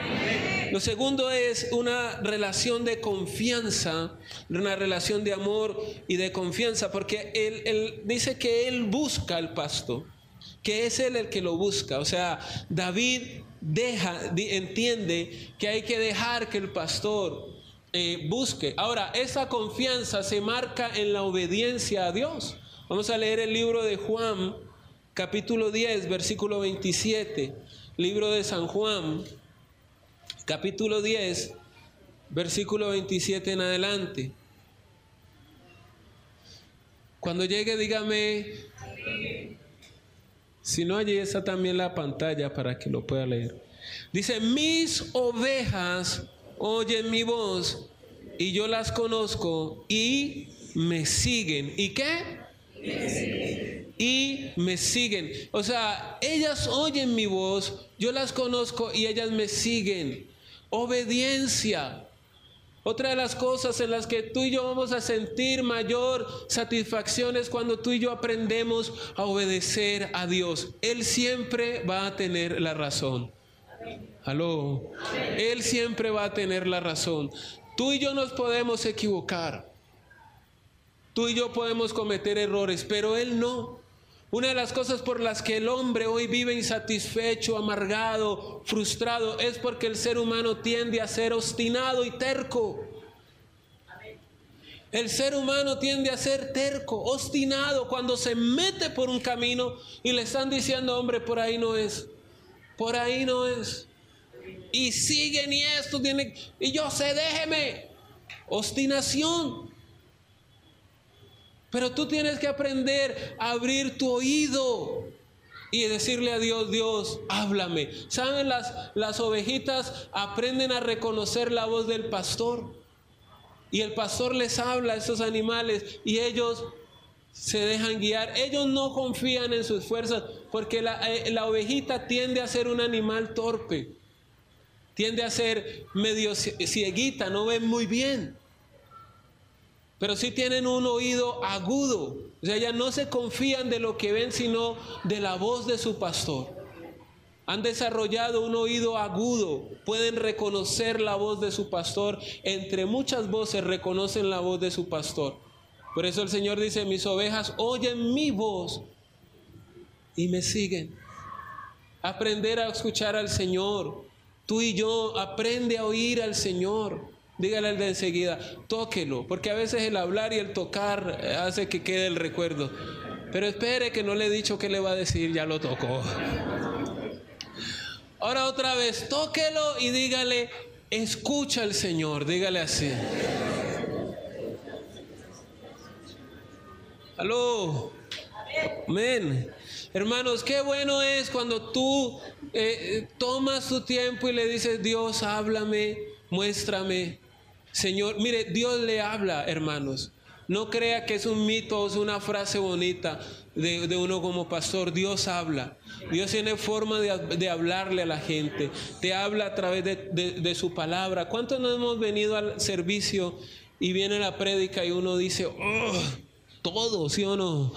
Lo segundo es una relación de confianza, una relación de amor y de confianza, porque él, dice que él busca el pasto, que es él el que lo busca. O sea, David deja, entiende que hay que dejar que el pastor eh, busque. Ahora, esa confianza se marca en la obediencia a Dios. Vamos a leer el libro de Juan, capítulo 10, versículo 27, libro de San Juan, capítulo 10, versículo 27 en adelante. Cuando llegue, dígame, si no, allí está también la pantalla para que lo pueda leer. Dice, mis ovejas oyen mi voz y yo las conozco y me siguen. ¿Y qué? y me siguen. O sea, ellas oyen mi voz, yo las conozco y ellas me siguen. Obediencia. Otra de las cosas en las que tú y yo vamos a sentir mayor satisfacción es cuando tú y yo aprendemos a obedecer a Dios. Él siempre va a tener la razón. Aló. Él siempre va a tener la razón. Tú y yo nos podemos equivocar. Tú y yo podemos cometer errores, pero Él no. Una de las cosas por las que el hombre hoy vive insatisfecho, amargado, frustrado, es porque el ser humano tiende a ser obstinado y terco. El ser humano tiende a ser terco, obstinado, cuando se mete por un camino y le están diciendo, hombre, por ahí no es, por ahí no es. Y siguen y esto tiene, y yo sé, déjeme. Obstinación. Pero tú tienes que aprender a abrir tu oído y decirle a Dios, Dios, háblame. ¿Saben? Las, las ovejitas aprenden a reconocer la voz del pastor. Y el pastor les habla a esos animales y ellos se dejan guiar. Ellos no confían en sus fuerzas porque la, eh, la ovejita tiende a ser un animal torpe. Tiende a ser medio cieguita, no ven muy bien pero sí tienen un oído agudo. O sea, ya no se confían de lo que ven, sino de la voz de su pastor. Han desarrollado un oído agudo, pueden reconocer la voz de su pastor. Entre muchas voces reconocen la voz de su pastor. Por eso el Señor dice, mis ovejas oyen mi voz y me siguen. Aprender a escuchar al Señor. Tú y yo aprende a oír al Señor. Dígale al de enseguida, tóquelo, porque a veces el hablar y el tocar eh, hace que quede el recuerdo. Pero espere que no le he dicho qué le va a decir, ya lo tocó. Ahora otra vez, tóquelo y dígale, escucha al Señor, dígale así. Aló. Amén. Hermanos, qué bueno es cuando tú eh, tomas tu tiempo y le dices, Dios, háblame, muéstrame, Señor, mire, Dios le habla, hermanos. No crea que es un mito o es una frase bonita de, uno como pastor. Dios habla. Dios tiene forma de, hablarle a la gente. Te habla a través de, su palabra. ¿Cuántos no hemos venido al servicio y viene la prédica y uno dice, oh, todo, ¿sí o no?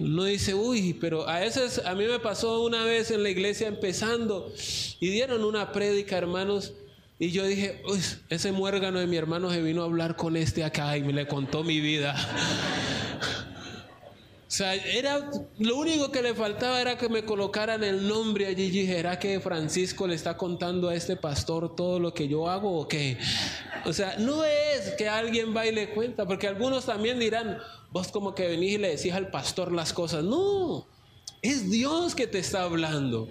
Uno dice, uy, pero a veces, a mí me pasó una vez en la iglesia empezando y dieron una prédica, hermanos y yo dije, Uy, ese muérgano de mi hermano se vino a hablar con este acá y me le contó mi vida. o sea, era, lo único que le faltaba era que me colocaran el nombre allí y dije, ¿era que Francisco le está contando a este pastor todo lo que yo hago o qué? O sea, no es que alguien va y le cuenta, porque algunos también dirán, vos como que venís y le decís al pastor las cosas. No, es Dios que te está hablando.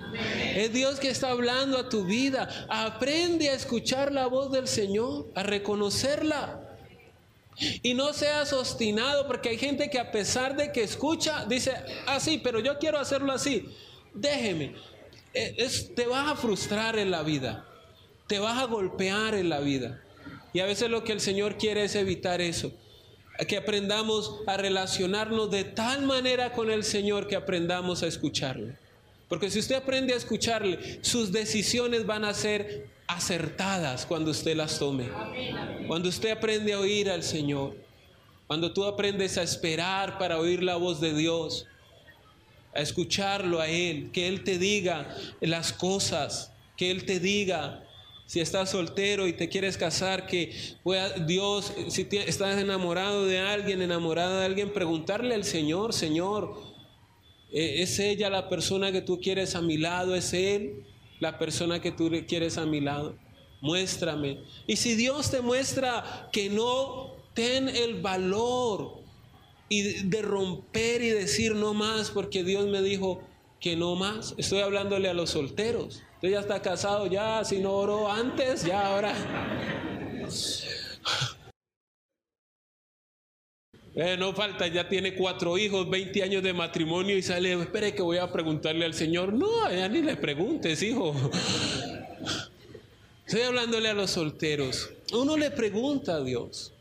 Es Dios que está hablando a tu vida. Aprende a escuchar la voz del Señor, a reconocerla. Y no seas obstinado, porque hay gente que a pesar de que escucha, dice, ah, sí, pero yo quiero hacerlo así. Déjeme. E, te vas a frustrar en la vida. Te vas a golpear en la vida. Y a veces lo que el Señor quiere es evitar eso que aprendamos a relacionarnos de tal manera con el Señor que aprendamos a escucharle. Porque si usted aprende a escucharle, sus decisiones van a ser acertadas cuando usted las tome. Cuando usted aprende a oír al Señor. Cuando tú aprendes a esperar para oír la voz de Dios. A escucharlo a Él. Que Él te diga las cosas. Que Él te diga si estás soltero y te quieres casar, que pueda Dios, si estás enamorado de alguien, enamorada de alguien, preguntarle al Señor, Señor, ¿e-, ¿es ella la persona que tú quieres a mi lado? ¿Es Él la persona que tú quieres a mi lado? Muéstrame. Y si Dios te muestra que no, ten el valor y de romper y decir no más, porque Dios me dijo que no más. Estoy hablándole a los solteros. Usted ya está casado, ya, si no oró antes, ya ahora. Eh, no falta, ya tiene cuatro hijos, 20 años de matrimonio y sale, espere que voy a preguntarle al Señor. No, ya ni le preguntes, hijo. Estoy hablándole a los solteros. Uno le pregunta a Dios,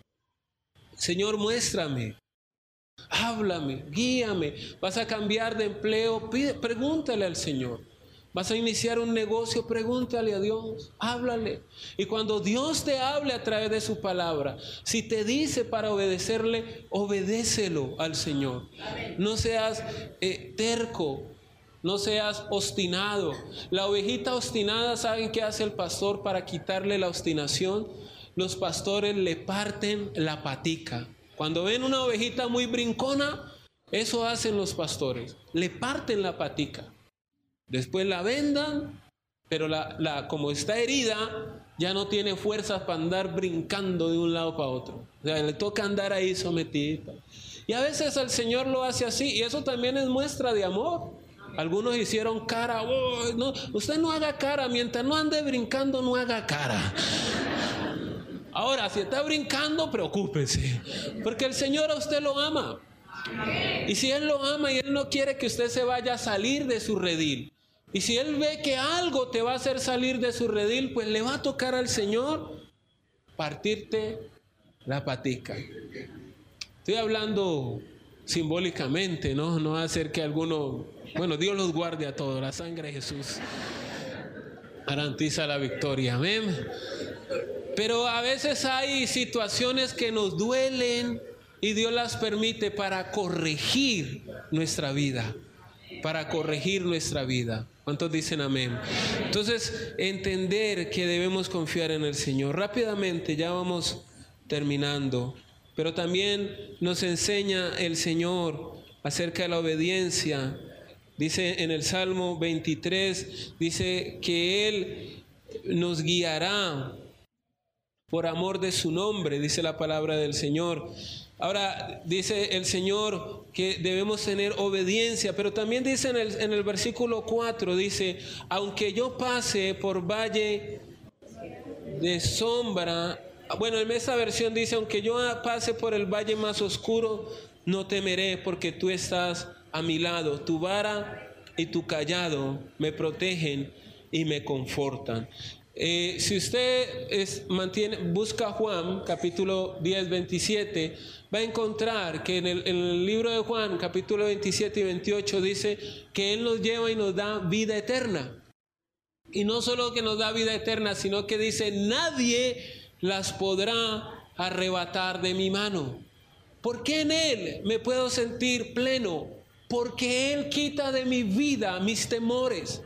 Señor, muéstrame, háblame, guíame. ¿Vas a cambiar de empleo? pregúntale al Señor. Vas a iniciar un negocio, pregúntale a Dios, háblale. Y cuando Dios te hable a través de su palabra, si te dice para obedecerle, obedécelo al Señor. No seas eh, terco, no seas obstinado. La ovejita obstinada, ¿saben qué hace el pastor para quitarle la obstinación? Los pastores le parten la patica. Cuando ven una ovejita muy brincona, eso hacen los pastores. Le parten la patica. Después la vendan, pero la, como está herida, ya no tiene fuerzas para andar brincando de un lado para otro. O sea, le toca andar ahí sometida. Y a veces el Señor lo hace así, y eso también es muestra de amor. Algunos hicieron cara, no, usted no haga cara, mientras no ande brincando, no haga cara. Ahora, si está brincando, preocúpese, porque el Señor a usted lo ama. Y si Él lo ama y Él no quiere que usted se vaya a salir de su redil, y si Él ve que algo te va a hacer salir de su redil, pues le va a tocar al Señor partirte la patica. Estoy hablando simbólicamente, ¿no? No hacer que alguno bueno, Dios los guarde a todos. La sangre de Jesús garantiza la victoria. Amén. Pero a veces hay situaciones que nos duelen y Dios las permite para corregir nuestra vida. Para corregir nuestra vida. ¿Cuántos dicen amén? Entonces, entender que debemos confiar en el Señor. Rápidamente, ya vamos terminando. Pero también nos enseña el Señor acerca de la obediencia Dice en el Salmo 23, dice que Él nos guiará por amor de su nombre, dice la palabra del Señor. Ahora dice el Señor que debemos tener obediencia, pero también dice en el, en el versículo 4, dice, aunque yo pase por valle de sombra, bueno, en esta versión dice, aunque yo pase por el valle más oscuro, no temeré porque tú estás a mi lado, tu vara y tu callado me protegen y me confortan. Eh, si usted mantiene, busca Juan capítulo 10, 27, va a encontrar que en el, en el, libro de Juan capítulo 27 y 28 dice que Él nos lleva y nos da vida eterna. Y no solo que nos da vida eterna, sino que dice, nadie las podrá arrebatar de mi mano. Porque en Él me puedo sentir pleno, porque Él quita de mi vida mis temores.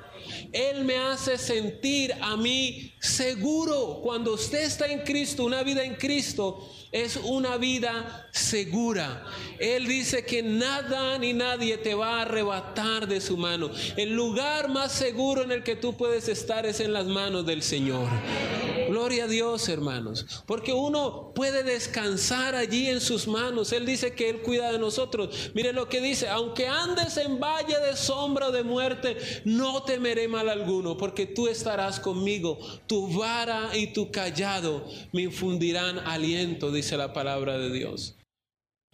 Él me hace sentir a mí seguro. Cuando usted está en Cristo, una vida en Cristo es una vida segura. Él dice que nada ni nadie te va a arrebatar de su mano. El lugar más seguro en el que tú puedes estar es en las manos del Señor. Gloria a Dios, hermanos. Porque uno puede descansar allí en sus manos. Él dice que Él cuida de nosotros. Mire lo que dice, aunque andes en valle de sombra o de muerte, no temeré mal alguno, porque tú estarás conmigo. Tu vara y tu callado me infundirán aliento, la palabra de Dios.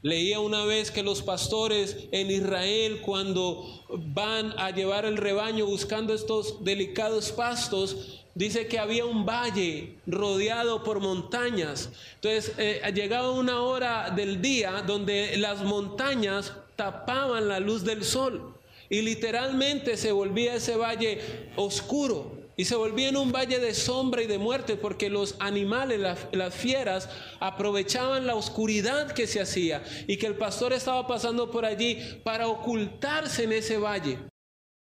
Leía una vez que los pastores en Israel cuando van a llevar el rebaño buscando estos delicados pastos, dice que había un valle rodeado por montañas. Entonces eh, llegaba una hora del día donde las montañas tapaban la luz del sol y literalmente se volvía ese valle oscuro. Y se volvía en un valle de sombra y de muerte porque los animales, las, fieras, aprovechaban la oscuridad que se hacía y que el pastor estaba pasando por allí para ocultarse en ese valle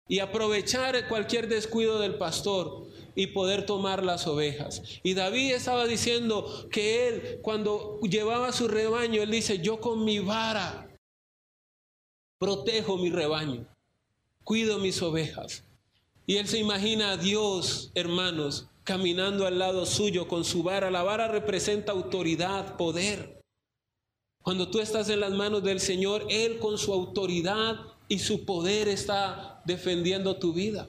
y aprovechar cualquier descuido del pastor y poder tomar las ovejas. Y David estaba diciendo que él, cuando llevaba su rebaño, él dice, yo con mi vara protejo mi rebaño, cuido mis ovejas. Y él se imagina a Dios, hermanos, caminando al lado suyo con su vara. La vara representa autoridad, poder. Cuando tú estás en las manos del Señor, Él con su autoridad y su poder está defendiendo tu vida.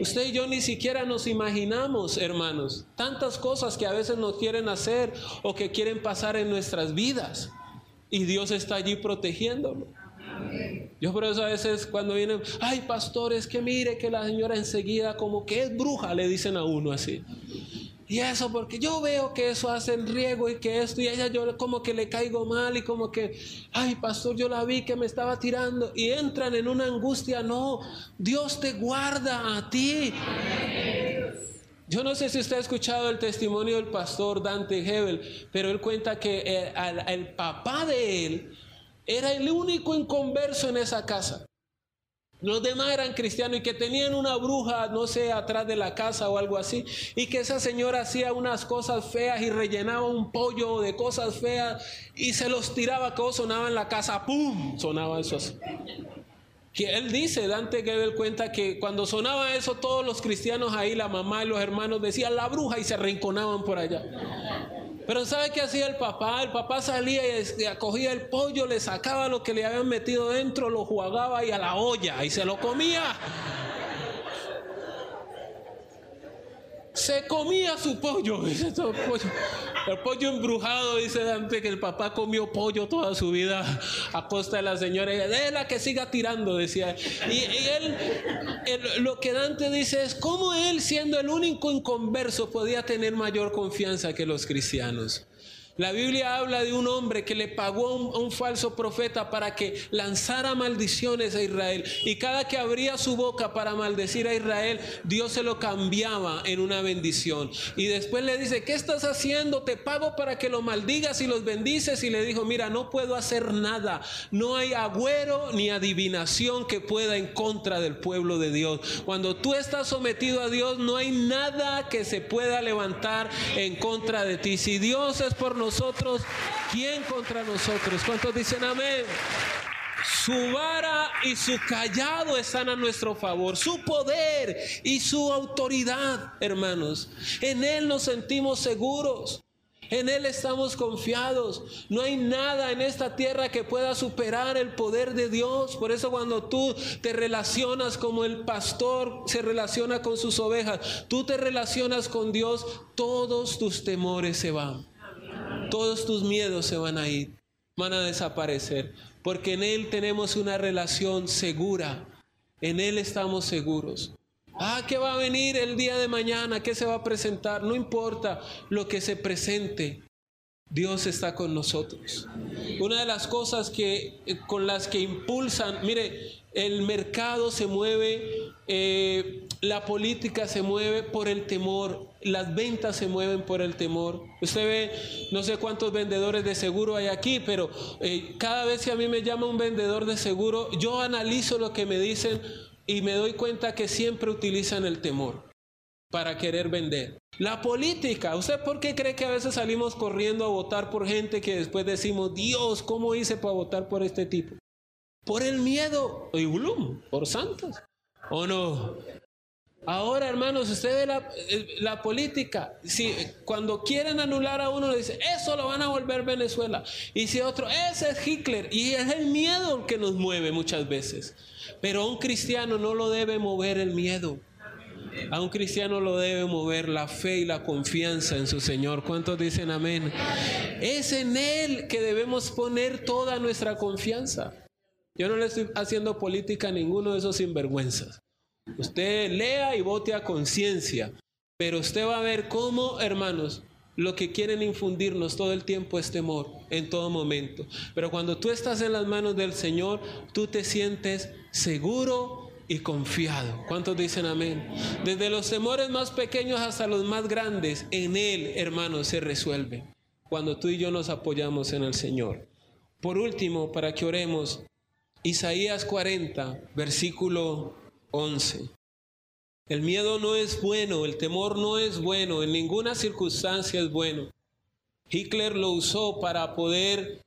Usted y yo ni siquiera nos imaginamos, hermanos, tantas cosas que a veces nos quieren hacer o que quieren pasar en nuestras vidas. Y Dios está allí protegiéndolo. Yo por eso a veces cuando vienen, ay pastores, que mire que la señora enseguida como que es bruja, le dicen a uno así. Y eso porque yo veo que eso hace el riego y que esto y ella yo como que le caigo mal y como que, ay pastor, yo la vi que me estaba tirando y entran en una angustia. No, Dios te guarda a ti. Yo no sé si usted ha escuchado el testimonio del pastor Dante Hebel, pero él cuenta que eh, el papá de él era el único inconverso en esa casa. Los demás eran cristianos y que tenían una bruja, no sé, atrás de la casa o algo así. Y que esa señora hacía unas cosas feas y rellenaba un pollo de cosas feas y se los tiraba, que sonaba en la casa, ¡pum! Sonaba eso así. Que él dice, Dante Gebel cuenta que cuando sonaba eso, todos los cristianos ahí, la mamá y los hermanos decían la bruja y se arrinconaban por allá. Pero ¿sabe qué hacía el papá? El papá salía y acogía el pollo, le sacaba lo que le habían metido dentro, lo jugaba y a la olla y se lo comía. Se comía su [LAUGHS] pollo. El pollo embrujado, dice Dante, que el papá comió pollo toda su vida a costa de la señora. Y es la que siga tirando, decía. Y, él, lo que Dante dice es, ¿cómo él, siendo el único inconverso, podía tener mayor confianza que los cristianos? La Biblia habla de un hombre que le pagó a un, falso profeta para que lanzara maldiciones a Israel. Y cada que abría su boca para maldecir a Israel, Dios se lo cambiaba en una bendición. Y después le dice, ¿qué estás haciendo? Te pago para que lo maldigas y los bendices. Y le dijo, mira, no puedo hacer nada. No hay agüero ni adivinación que pueda en contra del pueblo de Dios. Cuando tú estás sometido a Dios, no hay nada que se pueda levantar en contra de ti. Si Dios es por nosotros, nosotros, ¿quién contra nosotros? ¿Cuántos dicen amén? Su vara y su callado están a nuestro favor, su poder y su autoridad, hermanos. En Él nos sentimos seguros. En Él estamos confiados. No hay nada en esta tierra que pueda superar el poder de Dios. Por eso cuando tú te relacionas como el pastor se relaciona con sus ovejas, tú te relacionas con Dios, todos tus temores se van todos tus miedos se van a ir, van a desaparecer, porque en Él tenemos una relación segura, en Él estamos seguros. Ah, ¿qué va a venir el día de mañana? ¿Qué se va a presentar? No importa lo que se presente. Dios está con nosotros. Una de las cosas que con las que impulsan, mire, el mercado se mueve, eh, la política se mueve por el temor, las ventas se mueven por el temor. Usted ve, no sé cuántos vendedores de seguro hay aquí, pero eh, cada vez que a mí me llama un vendedor de seguro, yo analizo lo que me dicen y me doy cuenta que siempre utilizan el temor para querer vender. La política, ¿usted por qué cree que a veces salimos corriendo a votar por gente que después decimos, Dios, ¿cómo hice para votar por este tipo? por el miedo, y Bloom, por santos, ¿o no? Ahora, hermanos, usted ve la, la, política. Si cuando quieren anular a uno, le dice, eso lo van a volver Venezuela. Y si otro, ese es Hitler. Y es el miedo que nos mueve muchas veces. Pero a un cristiano no lo debe mover el miedo. A un cristiano lo debe mover la fe y la confianza en su Señor. ¿Cuántos dicen amén? Es en Él que debemos poner toda nuestra confianza. Yo no le estoy haciendo política a ninguno de esos sinvergüenzas. Usted lea y vote a conciencia, pero usted va a ver cómo, hermanos, lo que quieren infundirnos todo el tiempo es temor, en todo momento. Pero cuando tú estás en las manos del Señor, tú te sientes seguro y confiado. ¿Cuántos dicen amén? Desde los temores más pequeños hasta los más grandes, en Él, hermanos, se resuelve. Cuando tú y yo nos apoyamos en el Señor. Por último, para que oremos, Isaías 40, versículo 11. El miedo no es bueno, el temor no es bueno, en ninguna circunstancia es bueno. Hitler lo usó para poder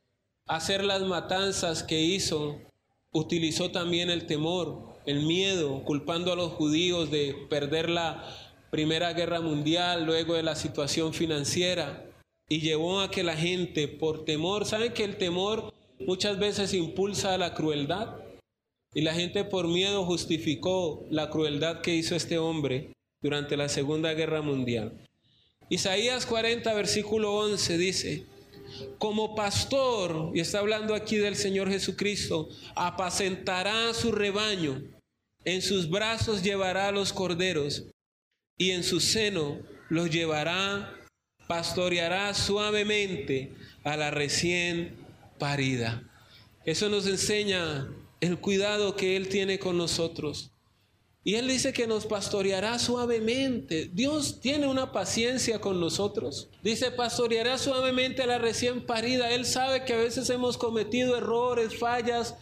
hacer las matanzas que hizo. Utilizó también el temor, el miedo, culpando a los judíos de perder la Primera Guerra Mundial, luego de la situación financiera, y llevó a que la gente por temor, ¿saben que el temor muchas veces impulsa a la crueldad y la gente por miedo justificó la crueldad que hizo este hombre durante la Segunda Guerra Mundial. Isaías 40, versículo 11 dice, como pastor, y está hablando aquí del Señor Jesucristo, apacentará su rebaño, en sus brazos llevará a los corderos y en su seno los llevará, pastoreará suavemente a la recién parida. Eso nos enseña el cuidado que Él tiene con nosotros. Y Él dice que nos pastoreará suavemente. Dios tiene una paciencia con nosotros. Dice, pastoreará suavemente a la recién parida. Él sabe que a veces hemos cometido errores, fallas,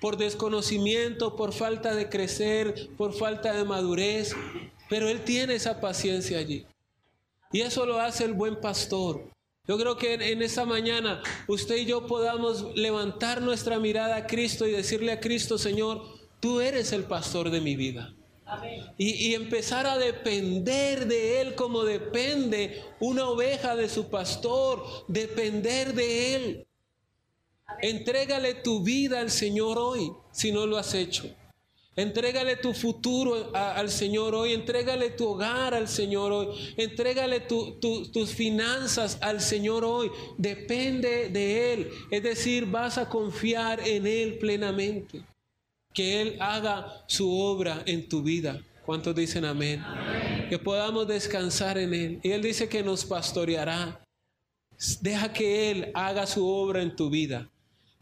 por desconocimiento, por falta de crecer, por falta de madurez, pero Él tiene esa paciencia allí. Y eso lo hace el buen pastor. Yo creo que en, esta mañana usted y yo podamos levantar nuestra mirada a Cristo y decirle a Cristo, Señor, tú eres el pastor de mi vida. Y, y, empezar a depender de Él como depende una oveja de su pastor, depender de Él. Entrégale tu vida al Señor hoy, si no lo has hecho. Entrégale tu futuro al Señor hoy, entrégale tu hogar al Señor hoy, entrégale tus finanzas al Señor hoy. Depende de Él, es decir, vas a confiar en Él plenamente. Que Él haga su obra en tu vida. ¿Cuántos dicen amén? Que podamos descansar en Él. Y Él dice que nos pastoreará. Deja que Él haga su obra en tu vida.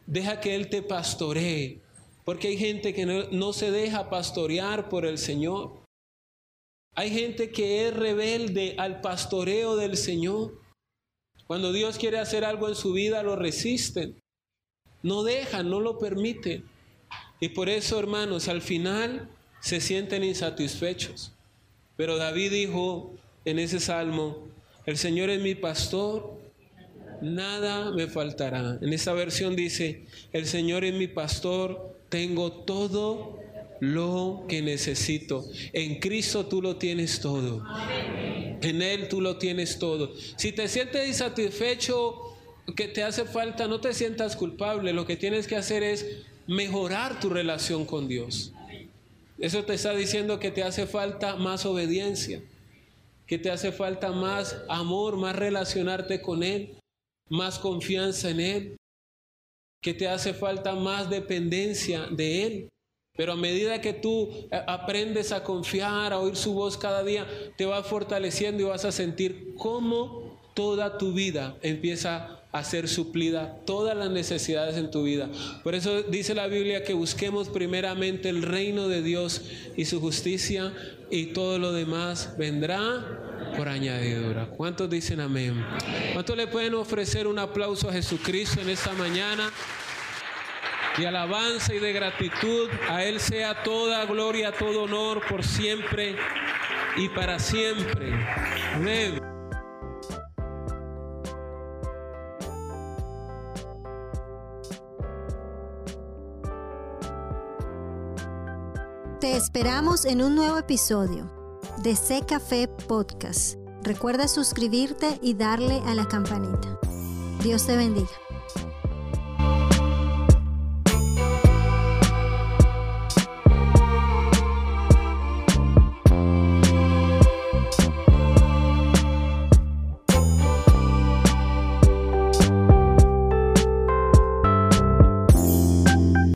Deja que Él te pastoree. Porque hay gente que no, se deja pastorear por el Señor. Hay gente que es rebelde al pastoreo del Señor. Cuando Dios quiere hacer algo en su vida, lo resisten. No dejan, no lo permiten. Y por eso, hermanos, al final se sienten insatisfechos. Pero David dijo en ese salmo, el Señor es mi pastor nada me faltará. En esta versión dice, el Señor es mi pastor, tengo todo lo que necesito. En Cristo tú lo tienes todo. En Él tú lo tienes todo. Si te sientes insatisfecho, que te hace falta, no te sientas culpable. Lo que tienes que hacer es mejorar tu relación con Dios. Eso te está diciendo que te hace falta más obediencia, que te hace falta más amor, más relacionarte con Él más confianza en Él, que te hace falta más dependencia de Él. Pero a medida que tú eh, aprendes a confiar, a oír su voz cada día, te va fortaleciendo y vas a sentir cómo toda tu vida empieza a ser suplida, todas las necesidades en tu vida. Por eso dice la Biblia que busquemos primeramente el reino de Dios y su justicia y todo lo demás vendrá por añadidura. ¿Cuántos dicen amén? ¿Cuántos le pueden ofrecer un aplauso a Jesucristo en esta mañana? Y alabanza y de gratitud a Él sea toda gloria, todo honor por siempre y para siempre. Amén. Te esperamos en un nuevo episodio de Café Podcast. Recuerda suscribirte y darle a la campanita. Dios te bendiga.